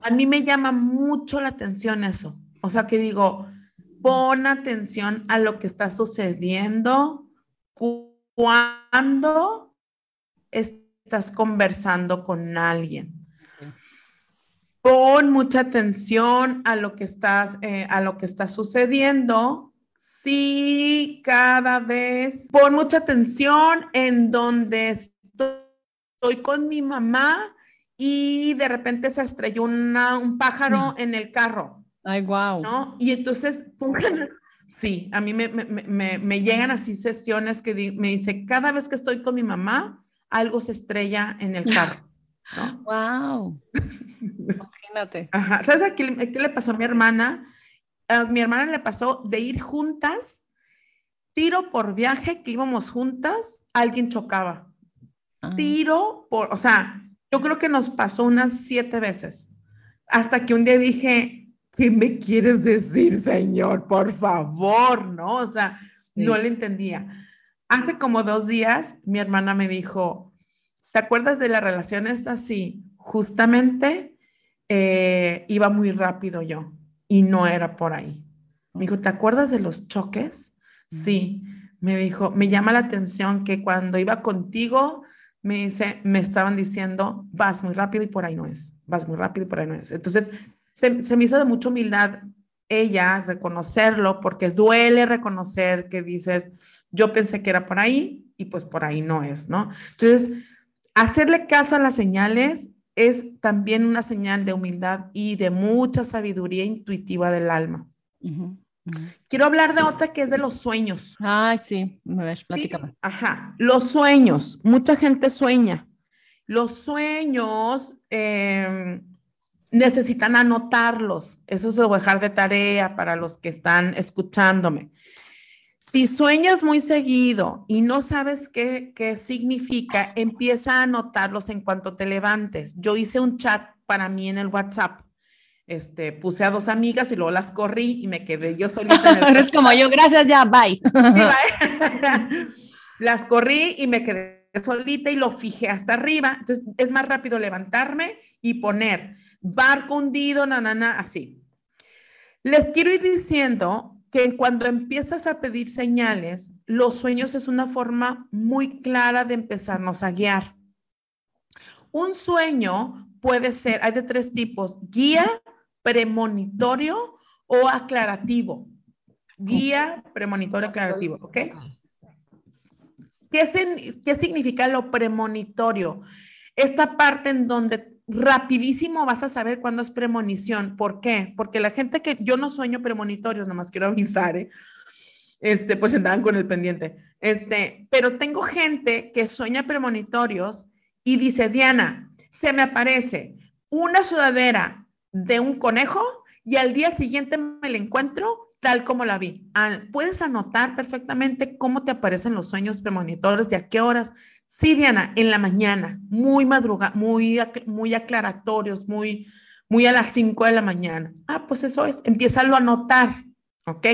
a mí me llama mucho la atención eso. O sea, que digo, pon atención a lo que está sucediendo cuando estás conversando con alguien. Pon mucha atención a lo que estás, eh, a lo que está sucediendo. Sí, cada vez. Pon mucha atención en donde estoy con mi mamá y de repente se estrelló un pájaro en el carro. Ay, wow. ¿no? Y entonces, sí, a mí me, me, me, llegan así sesiones que me dice, cada vez que estoy con mi mamá, algo se estrella en el carro. ¿no? Wow. Imagínate. Ajá. ¿Sabes qué, qué, le pasó a mi hermana? A mi hermana le pasó de ir juntas, tiro por viaje, que íbamos juntas, alguien chocaba. Ah. Tiro por, o sea, yo creo que nos pasó unas siete veces, hasta que un día dije, ¿qué me quieres decir, Señor? Por favor, ¿no? O sea, no le entendía. Hace como dos días, mi hermana me dijo, ¿te acuerdas de la relación esta? Sí, justamente eh, iba muy rápido yo y no era por ahí. Me dijo, ¿te acuerdas de los choques? Sí, me dijo, me llama la atención que cuando iba contigo me dice, me estaban diciendo, vas muy rápido y por ahí no es, vas muy rápido y por ahí no es. Entonces, se, se me hizo de mucha humildad ella reconocerlo, porque duele reconocer que dices, yo pensé que era por ahí y pues por ahí no es, ¿no? Entonces, hacerle caso a las señales es también una señal de humildad y de mucha sabiduría intuitiva del alma. Quiero hablar de otra que es de los sueños. Ay, sí, me ves, platícame. ajá, los sueños. Mucha gente sueña. Los sueños, em, necesitan anotarlos. Eso se lo dejar de tarea para los que están escuchándome. Si sueñas muy seguido y no sabes qué, qué significa, empieza a anotarlos en cuanto te levantes. Yo hice un chat para mí en el WhatsApp. Este, puse a dos amigas y luego las corrí y me quedé yo solita. En Eres como yo, gracias, ya, bye. las corrí y me quedé solita y lo fijé hasta arriba. Entonces es más rápido levantarme y poner barco hundido, nanana, así. Les quiero ir diciendo que cuando empiezas a pedir señales, los sueños es una forma muy clara de empezarnos a guiar. Un sueño puede ser, hay de tres tipos, guía, premonitorio o aclarativo. Guía, premonitorio, aclarativo, ¿ok? ¿Qué, ¿Qué significa lo premonitorio? Esta parte en donde rapidísimo vas a saber cuándo es premonición. ¿Por qué? Porque la gente que yo no sueño premonitorios, nomás quiero avisar, ¿eh? Este, pues andaban con el pendiente. Este, pero tengo gente que sueña premonitorios y dice, Diana, se me aparece una sudadera de un conejo y al día siguiente me la encuentro tal como la vi. Ah, puedes anotar perfectamente cómo te aparecen los sueños premonitorios, de a qué horas, Sí, Diana, en la mañana, muy madruga, muy, muy aclaratorios, muy, muy a las 5 de la mañana. Ah, pues eso es, empieza a anotar, ¿ok?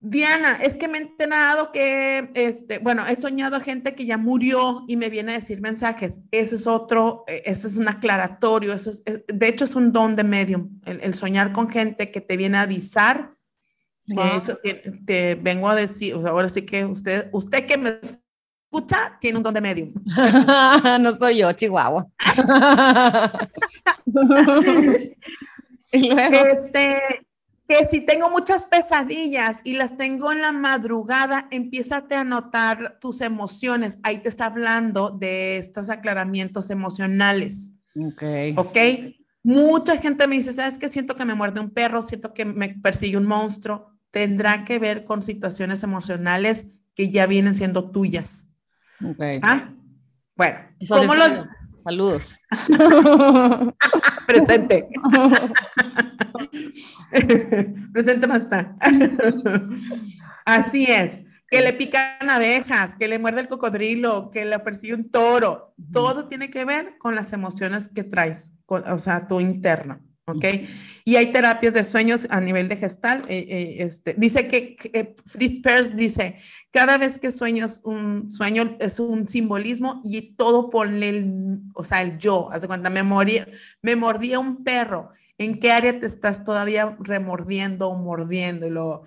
Diana, es que me he enterado que, este, bueno, he soñado a gente que ya murió y me viene a decir mensajes. Ese es otro, e, ese es un aclaratorio, es, de hecho es un don de medium, el, soñar con gente que te viene a avisar. Eso te, vengo a decir, ahora sí que usted, usted que me escucha tiene un don de medium. no soy yo, Chihuahua. este, que si tengo muchas pesadillas y las tengo en la madrugada, empiézate a notar tus emociones. Ahí te está hablando de estos aclaramientos emocionales. Ok. Ok. Mucha gente me dice, ¿sabes qué? Siento que me muerde un perro, siento que me persigue un monstruo. Tendrá que ver con situaciones emocionales que ya vienen siendo tuyas. Okay. ¿Ah? Bueno, ¿cómo lo... Saludos. Presente. Presente más Así es. Que le pican abejas, que le muerde el cocodrilo, que le persigue un toro. Todo tiene que ver con las emociones que traes, o sea, tu interno. ¿Ok? Y hay terapias de sueños a nivel de gestal. Eh, eh, este, dice que, que Fritz Perls dice, cada vez que sueñas un sueño es un simbolismo y todo ponle el, o sea, el yo. Hace cuenta, me, moría, me mordía un perro. ¿En qué área te estás todavía remordiendo o mordiendo?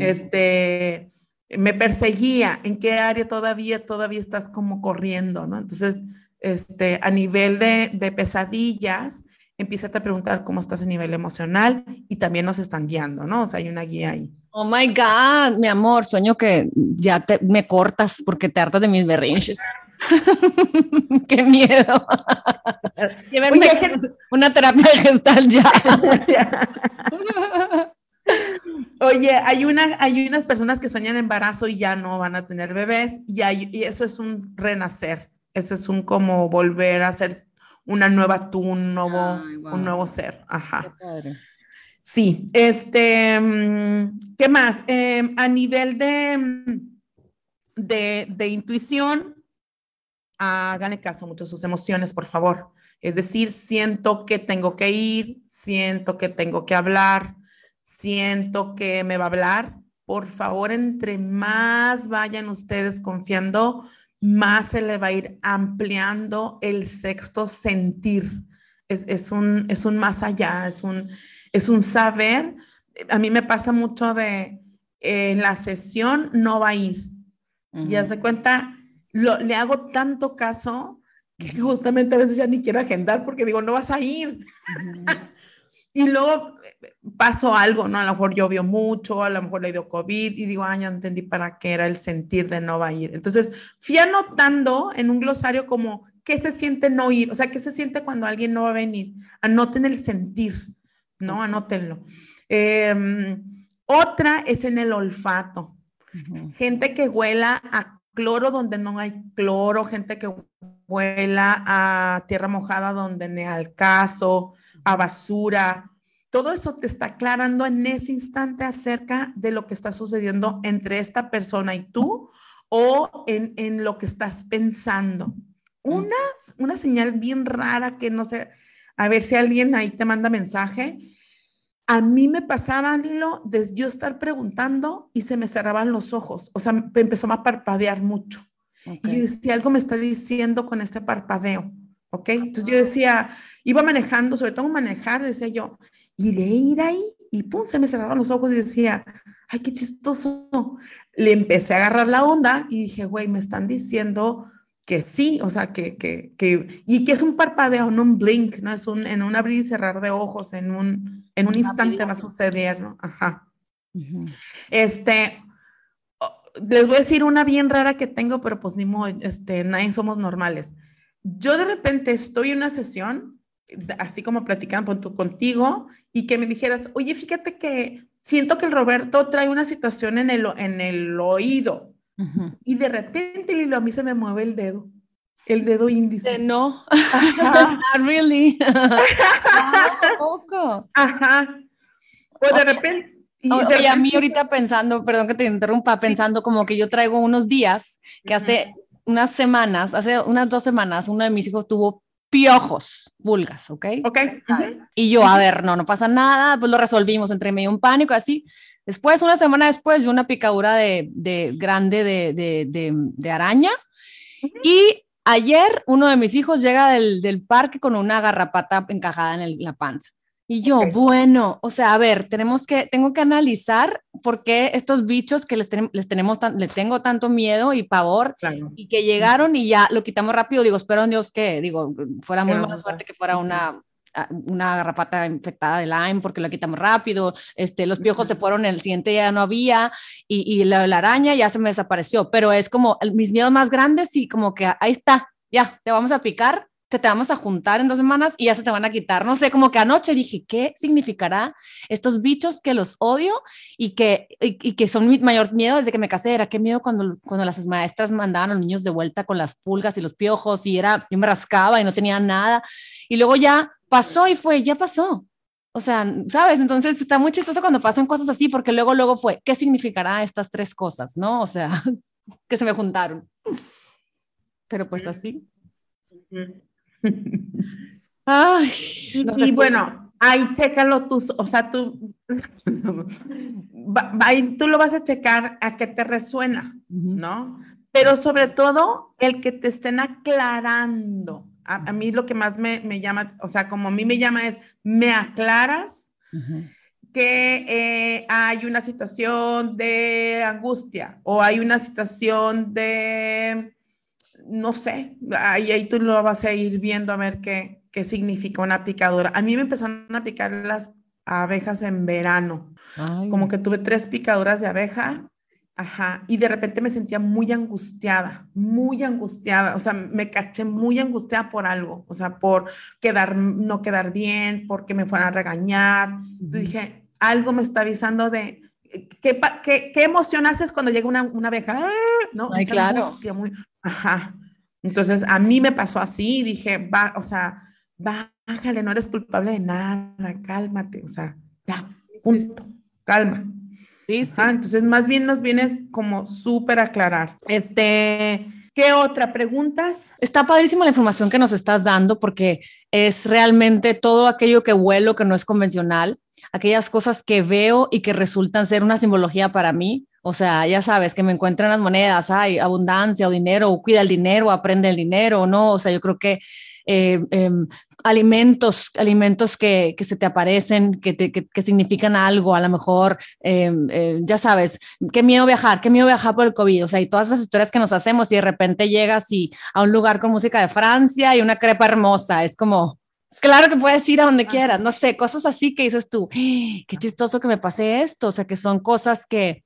este, me perseguía. ¿En qué área todavía, todavía estás como corriendo, no? Entonces, este, a nivel de, de pesadillas, empieza a preguntar cómo estás a nivel emocional y también nos están guiando, ¿no? O sea, hay una guía ahí. Oh my God, mi amor, sueño que ya te, me cortas porque te hartas de mis berrinches. Qué miedo. una terapia gestal ya. Oye, hay, una, hay unas personas que sueñan embarazo y ya no van a tener bebés y, hay, y eso es un renacer. Eso es un como volver a ser una nueva tú, un nuevo, un nuevo ser. Ajá. Sí, este, mm, ¿qué más? Em, a nivel de, mm, de, de intuición, háganle caso mucho a sus emociones, por favor. Es decir, siento que tengo que ir, siento que tengo que hablar, siento que me va a hablar. Por favor, entre más vayan ustedes confiando, más se le va a ir ampliando el sexto sentir. Es, un, es un más allá, es un, es un saber. A mí me pasa mucho de en la sesión no va a ir. Ya se cuenta, le hago tanto caso que justamente a veces ya ni quiero agendar porque digo, no vas a ir. Y luego pasó algo, ¿no? A lo mejor llovió mucho, a lo mejor le dio COVID y digo, ay, ya entendí para qué era el sentir de no va a ir. Entonces, fui anotando en un glosario como qué se siente no ir, o sea, qué se siente cuando alguien no va a venir. Anoten el sentir, ¿no? Anótenlo. Em, otra es en el olfato. Gente que huela a cloro donde no hay cloro, gente que abuela a tierra mojada donde ni al caso, a basura. Todo eso te está aclarando en ese instante acerca de lo que está sucediendo entre esta persona y tú o en, en lo que estás pensando. Una, una señal bien rara que no sé, a ver si alguien ahí te manda mensaje. A mí me pasaba, Lilo, de yo estar preguntando y se me cerraban los ojos, o sea, me empezó a parpadear mucho. Y si algo me está diciendo con este parpadeo, ¿ok? Entonces yo decía, iba manejando, sobre todo manejar, decía yo, iré a ir ahí, y pum, se me cerraban los ojos y decía, ay, qué chistoso. Le empecé a agarrar la onda y dije, güey, me están diciendo que sí, o sea, que, que, que, y que es un parpadeo, no un blink, ¿no? Es un, en un abrir y cerrar de ojos, en un, en un instante va a suceder, ¿no? Ajá. Este, les voy a decir una bien rara que tengo, pero pues ni modo, este, nadie somos normales. Yo de repente estoy en una sesión, así como platicando contigo, y que me dijeras, oye, fíjate que siento que el Roberto trae una situación en el, en el oído y de repente, Lilo, a mí se me mueve el dedo, el dedo índice. no, not really. poco. Ajá. O de repente. Y a mí ahorita pensando, perdón que te interrumpa, pensando como que yo traigo unos días que hace unas semanas, hace unas dos semanas, uno de mis hijos tuvo piojos, vulgas, ¿ok? Ok. Y yo, a ver, no, no pasa nada, pues lo resolvimos entre medio un pánico, así. Después, una semana después, yo una picadura de, de grande de, de, de, araña. Y ayer uno de mis hijos llega del, del parque con una garrapata encajada en, la panza. Y yo, bueno, o sea, a ver, tenemos que, tengo que analizar por qué estos bichos que les, les tenemos, tan, les tengo tanto miedo y pavor y que llegaron y ya lo quitamos rápido. Digo, espero en Dios que, digo, fuera muy mala suerte que fuera una, una garrapata infectada de Lyme porque la quitamos rápido, este, los piojos se fueron, el siguiente ya no había y, la, araña ya se me desapareció, pero es como mis miedos más grandes y como que ahí está, ya, te vamos a picar, te, te vamos a juntar en dos semanas y ya se te van a quitar. No sé, como que anoche dije, ¿qué significará estos bichos que los odio y que, y, que son mi mayor miedo desde que me casé? Era qué miedo cuando, cuando las maestras mandaban a los niños de vuelta con las pulgas y los piojos y era, yo me rascaba y no tenía nada. Y luego ya pasó y fue, ya pasó. O sea, ¿sabes? Entonces está muy chistoso cuando pasan cosas así, porque luego, luego fue, ¿qué significará estas tres cosas? ¿No? O sea, que se me juntaron. Pero pues así. Ay, y, bueno, ahí chécalo tú, o sea, tú, ahí tú lo vas a checar a qué te resuena, ¿no? Pero sobre todo el que te estén aclarando. A, mí lo que más me, me, llama, o sea, como a mí me llama es, me aclaras que eh, hay una situación de angustia o hay una situación de, no sé, ahí, ahí tú lo vas a ir viendo a ver qué, qué significa una picadura. A mí me empezaron a picar las abejas en verano, como que tuve tres picaduras de abeja Ajá, y de repente me sentía muy angustiada, muy angustiada, o sea, me caché muy angustiada por algo, o sea, por quedar, no quedar bien, porque me fueran a regañar. Dije, algo me está avisando de, ¿qué, qué, qué emoción haces cuando llega una, una abeja? ¿No? Ay, claro. muy, ajá. Entonces, a mí me pasó así, dije, va, o sea, bájale, no eres culpable de nada, cálmate, o sea, ya, punto, calma. Sí, sí. entonces, más bien nos vienes como súper aclarar. Este, ¿qué otra preguntas? Está padrísima la información que nos estás dando porque es realmente todo aquello que huelo que no es convencional, aquellas cosas que veo y que resultan ser una simbología para mí. O sea, ya sabes, que me encuentran las monedas, hay abundancia o dinero, o cuida el dinero, o aprende el dinero, no. O sea, yo creo que eh, em, alimentos, alimentos que, que, se te aparecen, que, te, que, significan algo, a lo mejor, em, eh, ya sabes, qué miedo viajar, qué miedo viajar por el COVID, o sea, y todas esas historias que nos hacemos y de repente llegas y a un lugar con música de Francia y una crepa hermosa, es como, claro que puedes ir a donde quieras, no sé, cosas así que dices tú, ¡Ah! qué chistoso que me pase esto, o sea, que son cosas que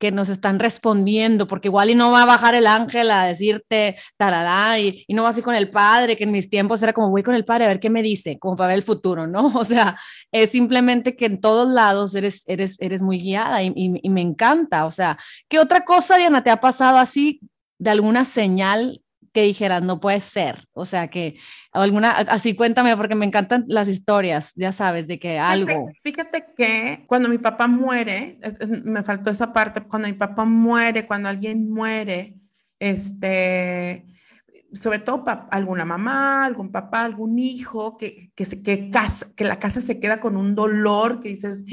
que nos están respondiendo, porque igual y no va a bajar el ángel a decirte tarará, y, y no va así con el padre, que en mis tiempos era como voy con el padre a ver qué me dice, como para ver el futuro, ¿no? O sea, es simplemente que en todos lados eres, eres, eres muy guiada y, y, me encanta. O sea, ¿qué otra cosa, Diana, te ha pasado así de alguna señal que dijeras, no puede ser? O sea, que alguna, así cuéntame, porque me encantan las historias, ya sabes, de que algo. Fíjate, que cuando mi papá muere, me faltó esa parte, cuando mi papá muere, cuando alguien muere, este, sobre todo alguna mamá, algún papá, algún hijo, que, que, que, que la casa se queda con un dolor, que dices,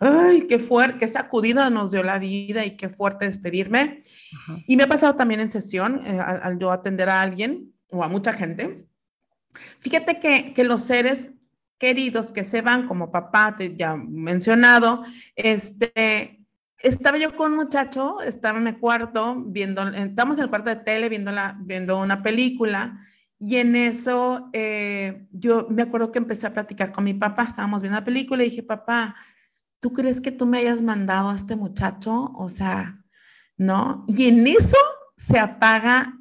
ay, qué fuerte, qué sacudida nos dio la vida y qué fuerte despedirme. Y me ha pasado también en sesión, eh, al, yo atender a alguien o a mucha gente. Fíjate que, que los seres queridos que se van, como papá, te ya mencionado, este, estaba yo con un muchacho, estaba en el cuarto, viendo, estamos en el cuarto de tele viendo, la, viendo una película y en eso eh, yo me acuerdo que empecé a platicar con mi papá, estábamos viendo la película y dije, papá, ¿tú crees que tú me hayas mandado a este muchacho? O sea, ¿no? Y en eso se apaga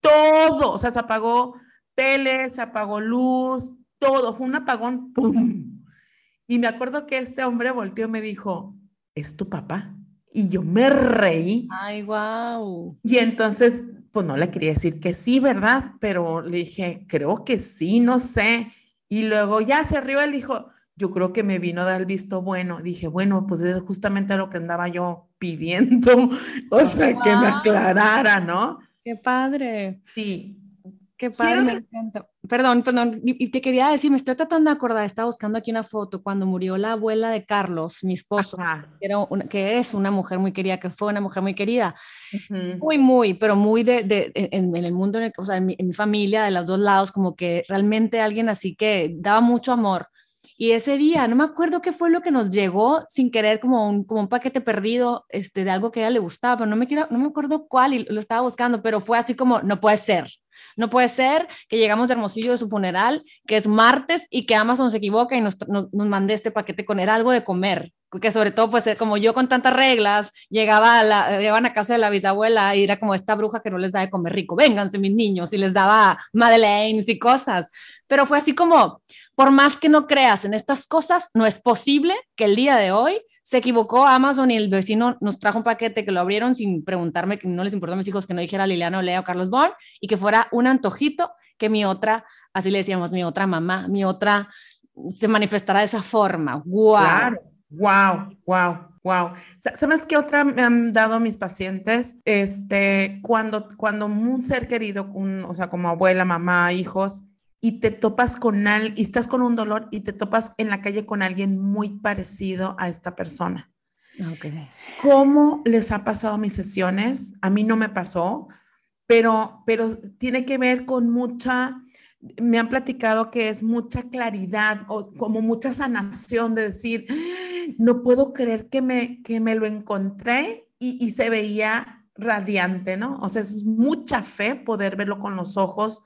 todo, o sea, se apagó tele, se apagó luz, todo, fue un apagón, ¡pum! Y me acuerdo que este hombre volteó y me dijo, es tu papá. Y yo me reí. Ay, wow. Y entonces, pues no le quería decir que sí, ¿verdad? Pero le dije, creo que sí, no sé. Y luego ya se arriba él dijo, yo creo que me vino a dar el visto bueno. Dije, bueno, pues es justamente lo que andaba yo pidiendo, o sea, que me aclarara, ¿no? Qué padre. Sí, Qué padre, me encanta. Perdón, perdón, y te quería decir, me estoy tratando de acordar, estaba buscando aquí una foto cuando murió la abuela de Carlos, mi esposo, que, era que, es una mujer muy querida, que fue una mujer muy querida, muy, muy, pero muy de, de en, el mundo, o sea, en mi, en mi, familia, de los dos lados, como que realmente alguien así que daba mucho amor. Y ese día, no me acuerdo qué fue lo que nos llegó sin querer, como un, como un paquete perdido este, de algo que a ella le gustaba, pero no me, quiero, no me acuerdo cuál y lo estaba buscando, pero fue así como, no puede ser. No puede ser que llegamos de Hermosillo de su funeral, que es martes y que Amazon se equivoca y nos, nos, mande este paquete con era algo de comer. Que sobre todo, pues como yo con tantas reglas, llegaba llegaban a casa de la bisabuela y era como esta bruja que no les da de comer rico. Vénganse mis niños y les daba madeleines y cosas. Pero fue así como, por más que no creas en estas cosas, no es posible que el día de hoy se equivocó Amazon y el vecino nos trajo un paquete que lo abrieron sin preguntarme, que no les importó a mis hijos que no dijera Liliana o Lea o Carlos Bon y que fuera un antojito que mi otra, así le decíamos, mi otra mamá, mi otra se manifestará de esa forma. ¡Wow! Claro. Wow, wow, wow. ¿Sabes qué otra me han dado mis pacientes? Este, cuando, cuando un ser querido, o sea, como abuela, mamá, hijos, y te topas con alguien, y estás con un dolor y te topas en la calle con alguien muy parecido a esta persona. Okay. ¿Cómo les ha pasado mis sesiones? A mí no me pasó, pero, pero tiene que ver con mucha, me han platicado que es mucha claridad o como mucha sanación de decir, no puedo creer que me, que me lo encontré y, y se veía radiante, ¿no? O sea, es mucha fe poder verlo con los ojos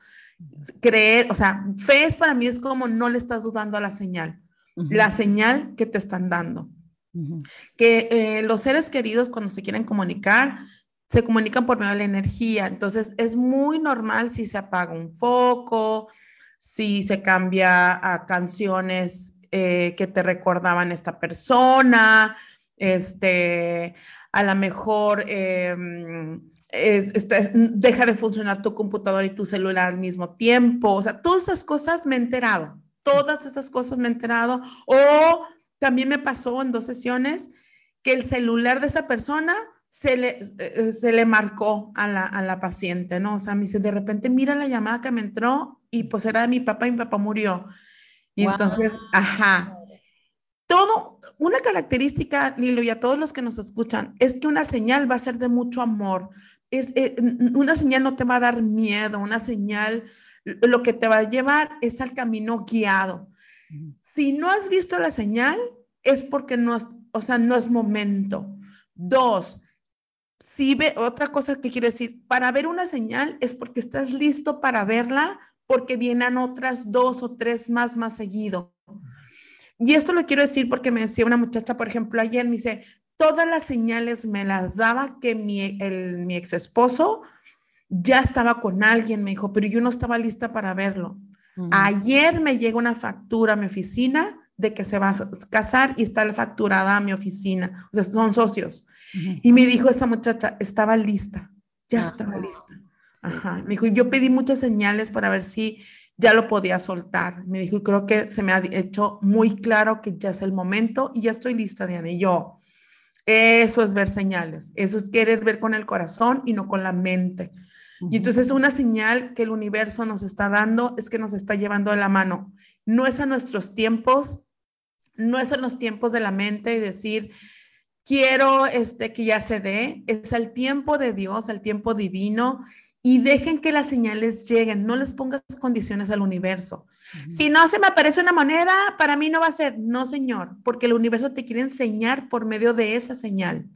creer, o sea, fe es para mí es como no le estás dudando a la señal, la señal que te están dando. Que eh, los seres queridos cuando se quieren comunicar, se comunican por medio de la energía. Entonces, es muy normal si se apaga un foco, si se cambia a canciones eh, que te recordaban esta persona, este, a lo mejor... Em, deja de funcionar tu computadora y tu celular al mismo tiempo. O sea, todas esas cosas me he enterado. Todas esas cosas me he enterado. O también me pasó en dos sesiones que el celular de esa persona se le, eh, se le marcó a la, a la paciente, ¿no? O sea, me dice, de repente mira la llamada que me entró y pues era de mi papá y mi papá murió. Y entonces, ajá. Todo, una característica, Lilo, y a todos los que nos escuchan, es que una señal va a ser de mucho amor, es, eh, una señal no te va a dar miedo, una señal lo que te va a llevar es al camino guiado. Si no has visto la señal, es porque no es, o sea, no es momento. Dos, si ve, otra cosa que quiero decir, para ver una señal es porque estás listo para verla, porque vienen otras dos o tres más más seguido. Y esto lo quiero decir porque me decía una muchacha, por ejemplo, ayer, me dice, todas las señales me las daba que mi, el, mi ex esposo ya estaba con alguien, me dijo, pero yo no estaba lista para verlo. Ayer me llega una factura a mi oficina de que se va a casar y está facturada a mi oficina, o sea, son socios. Y me dijo esta muchacha, estaba lista, ya estaba lista. Ajá. Me dijo, yo pedí muchas señales para ver si ya lo podía soltar. Me dijo, creo que se me ha hecho muy claro que ya es el momento y ya estoy lista, Diana. Y yo, eso es ver señales, eso es querer ver con el corazón y no con la mente. Y entonces una señal que el universo nos está dando es que nos está llevando de la mano. No es a nuestros tiempos, no es en los tiempos de la mente y decir, quiero este, que ya se dé, es el tiempo de Dios, el tiempo divino, y dejen que las señales lleguen, no les pongas condiciones al universo. Si no se me aparece una moneda, para mí no va a ser, no señor, porque el universo te quiere enseñar por medio de esa señal.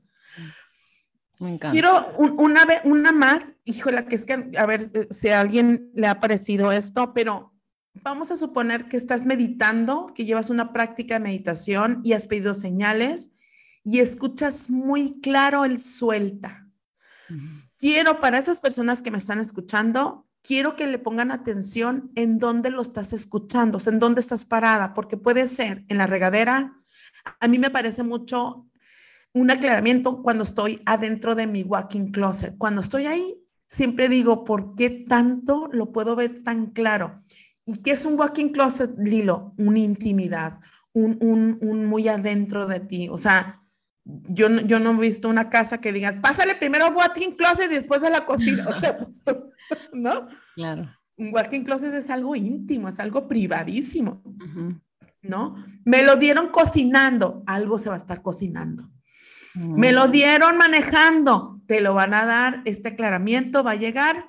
Me encanta. Quiero una, una más, híjole, que es que, a ver eh, si a alguien le ha parecido esto, pero vamos a suponer que estás meditando, que llevas una práctica de meditación y has pedido señales y escuchas muy claro el suelta. Quiero para esas personas que me están escuchando, quiero que le pongan atención en dónde lo estás escuchando, en dónde estás parada, porque puede ser en la regadera. A mí me parece mucho un aclaramiento cuando estoy adentro de mi walking closet. Cuando estoy ahí, siempre digo, ¿por qué tanto lo puedo ver tan claro? ¿Y qué es un walking closet, Lilo? Una intimidad, un, un, un muy adentro de ti. O sea, yo, yo no he visto una casa que digas, pásale primero a walking closet y después a la cocina. O sea, pues, ¿no? Claro. Un walking closet es algo íntimo, es algo privadísimo, ¿no? Me lo dieron cocinando, algo se va a estar cocinando. Me lo mm. dieron manejando, te lo van a dar, este aclaramiento va a llegar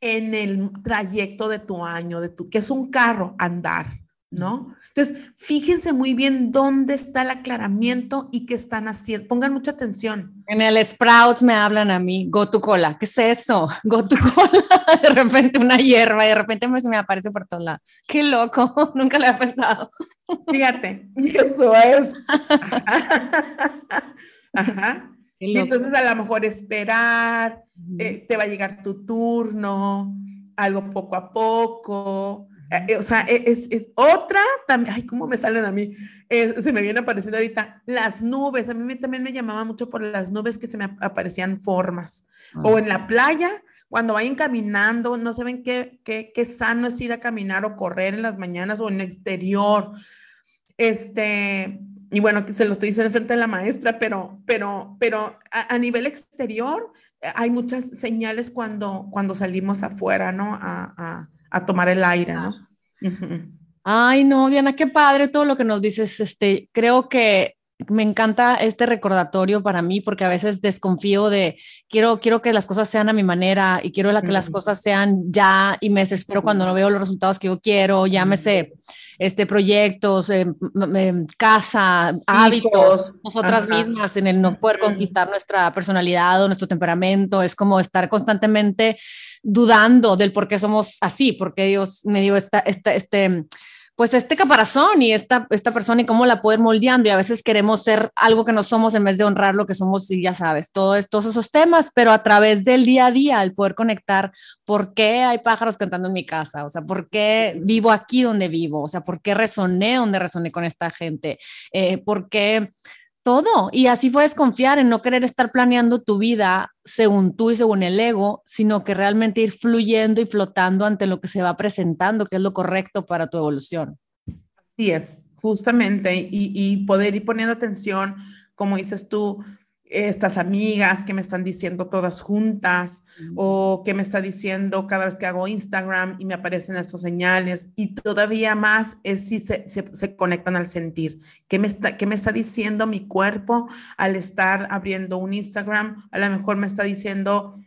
en el trayecto de tu año, de tu, que es un carro, andar, ¿no? Entonces, fíjense muy bien dónde está el aclaramiento y qué están haciendo. Pongan mucha atención. En el Sprouts me hablan a mí, go to cola. ¿Qué es eso? Go to cola. De repente una hierba y de repente me, me aparece por todos lados. Qué loco, nunca lo había pensado. Fíjate, eso es. Ajá. Y entonces a lo mejor esperar, eh, te va a llegar tu turno, algo poco a poco, o sea, e, es, es, otra, también, ay, cómo me salen a mí, eh, se me viene apareciendo ahorita, las nubes, a mí también me llamaba mucho por las nubes que se me aparecían formas, o en la playa, cuando vayan caminando, no saben qué, qué, qué sano es ir a caminar o correr en las mañanas o en el exterior, este, y bueno, se lo estoy diciendo frente a la maestra, pero, pero, pero a, a nivel exterior, hay muchas señales cuando, cuando salimos afuera, ¿no? A, a, a tomar el aire, ¿no? Ay, no, Diana, qué padre todo lo que nos dices. Este, creo que me encanta este recordatorio para mí porque a veces desconfío de quiero quiero que las cosas sean a mi manera y quiero que las cosas sean ya y me desespero cuando no veo los resultados que yo quiero, llámese este proyectos, eh, casa, hábitos, nosotras mismas en el no poder conquistar nuestra personalidad o nuestro temperamento, es como estar constantemente dudando del por qué somos así, porque Dios me dio esta, esta, este, pues este caparazón y esta, esta persona y cómo la pueden moldeando. Y a veces queremos ser algo que no somos en vez de honrar lo que somos y ya sabes, todo todos esos temas, pero a través del día a día, el poder conectar por qué hay pájaros cantando en mi casa, o sea, por qué vivo aquí donde vivo, o sea, por qué resoné donde resoné con esta gente, eh, por qué todo. Y así puedes confiar en no querer estar planeando tu vida según tú y según el ego, sino que realmente ir fluyendo y flotando ante lo que se va presentando, que es lo correcto para tu evolución. Así es, justamente, y, y poder ir poniendo atención, como dices tú, estas amigas que me están diciendo todas juntas o que me está diciendo cada vez que hago Instagram y me aparecen estos señales y todavía más es si se, se, conectan al sentir. ¿Qué me, está, ¿Qué me está diciendo mi cuerpo al estar abriendo un Instagram? A lo mejor me está diciendo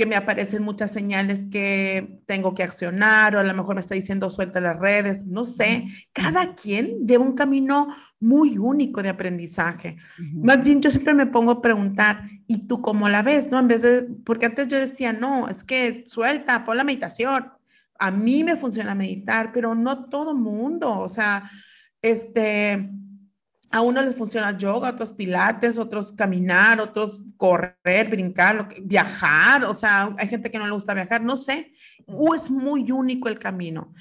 que me aparecen muchas señales que tengo que accionar o a lo mejor me está diciendo suelta las redes, no sé. Cada quien lleva un camino muy único de aprendizaje. Más bien yo siempre me pongo a preguntar, ¿y tú cómo la ves? ¿No? En vez de, porque antes yo decía, no, es que suelta, pon la meditación. A mí me funciona meditar, pero no todo mundo. O sea, este, a uno les funciona yoga, a otros pilates, otros caminar, otros correr, brincar, viajar. O sea, hay gente que no le gusta viajar, no sé. O es muy único el camino.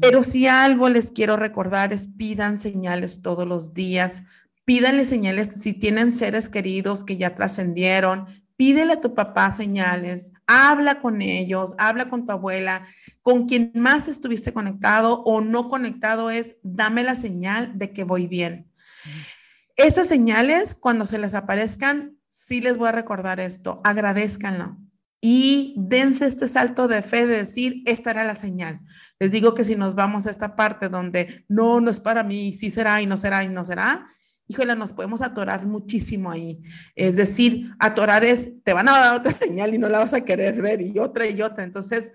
Pero si algo les quiero recordar es pidan señales todos los días, pídanle señales si tienen seres queridos que ya trascendieron, pídele a tu papá señales, habla con ellos, habla con tu abuela, con quien más estuviste conectado o no conectado es, dame la señal de que voy bien. Esas señales, cuando se les aparezcan, sí les voy a recordar esto, agradezcanlo y dense este salto de fe de decir, esta era la señal. Les digo que si nos vamos a esta parte donde no, no es para mí, sí será y no será y no será, híjole, nos podemos atorar muchísimo ahí. Es decir, atorar es, te van a dar otra señal y no la vas a querer ver y otra y otra. Entonces,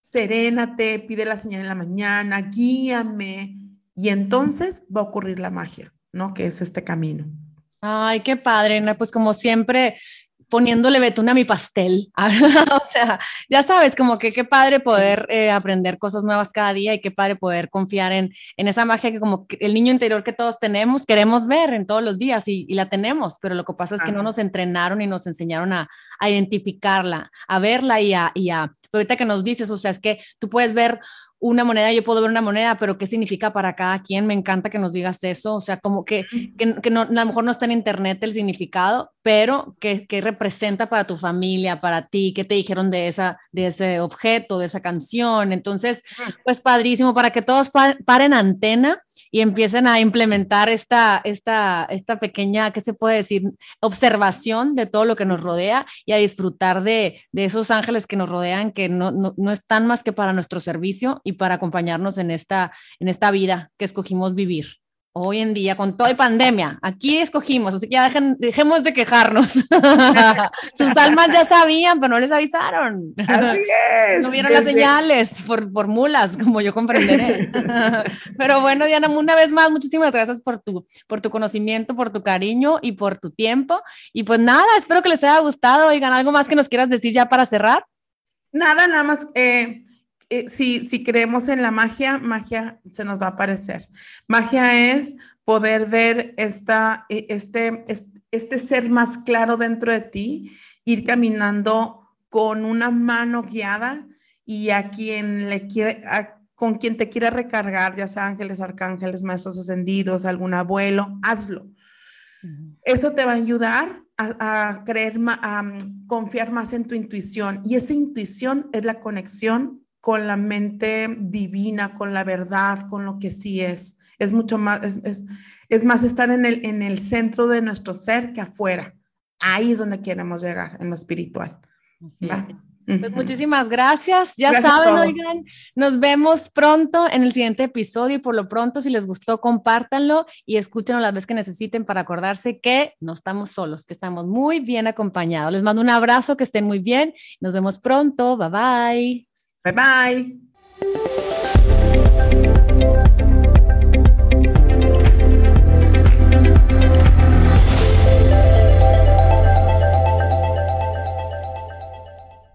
serénate, pide la señal en la mañana, guíame y entonces va a ocurrir la magia, ¿no? Que es este camino. Ay, qué padre, Pues como siempre, poniéndole betún a mi pastel. o sea, ya sabes, como que qué padre poder eh, aprender cosas nuevas cada día y qué padre poder confiar en, en esa magia que como el niño interior que todos tenemos, queremos ver en todos los días y, la tenemos, pero lo que pasa es que no nos entrenaron y nos enseñaron a, a identificarla, a verla y a, y a, ahorita que nos dices, o sea, es que tú puedes ver una moneda, yo puedo ver una moneda, pero ¿qué significa para cada quien? Me encanta que nos digas eso, o sea, como que, que, no, a lo mejor no está en internet el significado, pero ¿qué, representa para tu familia, para ti? ¿Qué te dijeron de, esa, de ese objeto, de esa canción? Entonces, pues padrísimo, para que todos paren antena y empiecen a implementar esta, esta, esta pequeña, ¿qué se puede decir? Observación de todo lo que nos rodea y a disfrutar de, de esos ángeles que nos rodean, que no, no, no, están más que para nuestro servicio y para acompañarnos en esta, en esta vida que escogimos vivir hoy en día con toda pandemia. Aquí escogimos, así que ya dejemos de quejarnos. Sus almas ya sabían, pero no les avisaron. Así es. No vieron las señales por, por mulas, como yo comprenderé. pero bueno, Diana, una vez más, muchísimas gracias por tu, por tu conocimiento, por tu cariño y por tu tiempo. Y pues nada, espero que les haya gustado. Oigan, ¿algo más que nos quieras decir ya para cerrar? Nada, nada más. Eh eh, si, creemos en la magia, magia se nos va a aparecer. Magia es poder ver esta, e, este, este ser más claro dentro de ti, ir caminando con una mano guiada y a quien le quiere, con quien te quiera recargar, ya sea ángeles, arcángeles, maestros ascendidos, algún abuelo, hazlo. Eso te va a ayudar a, creer, a, a confiar más en tu intuición y esa intuición es la conexión con la mente divina, con la verdad, con lo que sí es. Es mucho más, es, es, más estar en el, en el centro de nuestro ser que afuera. Ahí es donde queremos llegar, en lo espiritual. Pues muchísimas gracias. Ya saben, oigan, nos vemos pronto en el siguiente episodio y por lo pronto, si les gustó, compártanlo y escúchenlo las veces que necesiten para acordarse que no estamos solos, que estamos muy bien acompañados. Les mando un abrazo, que estén muy bien. Nos vemos pronto. Bye bye. Bye bye.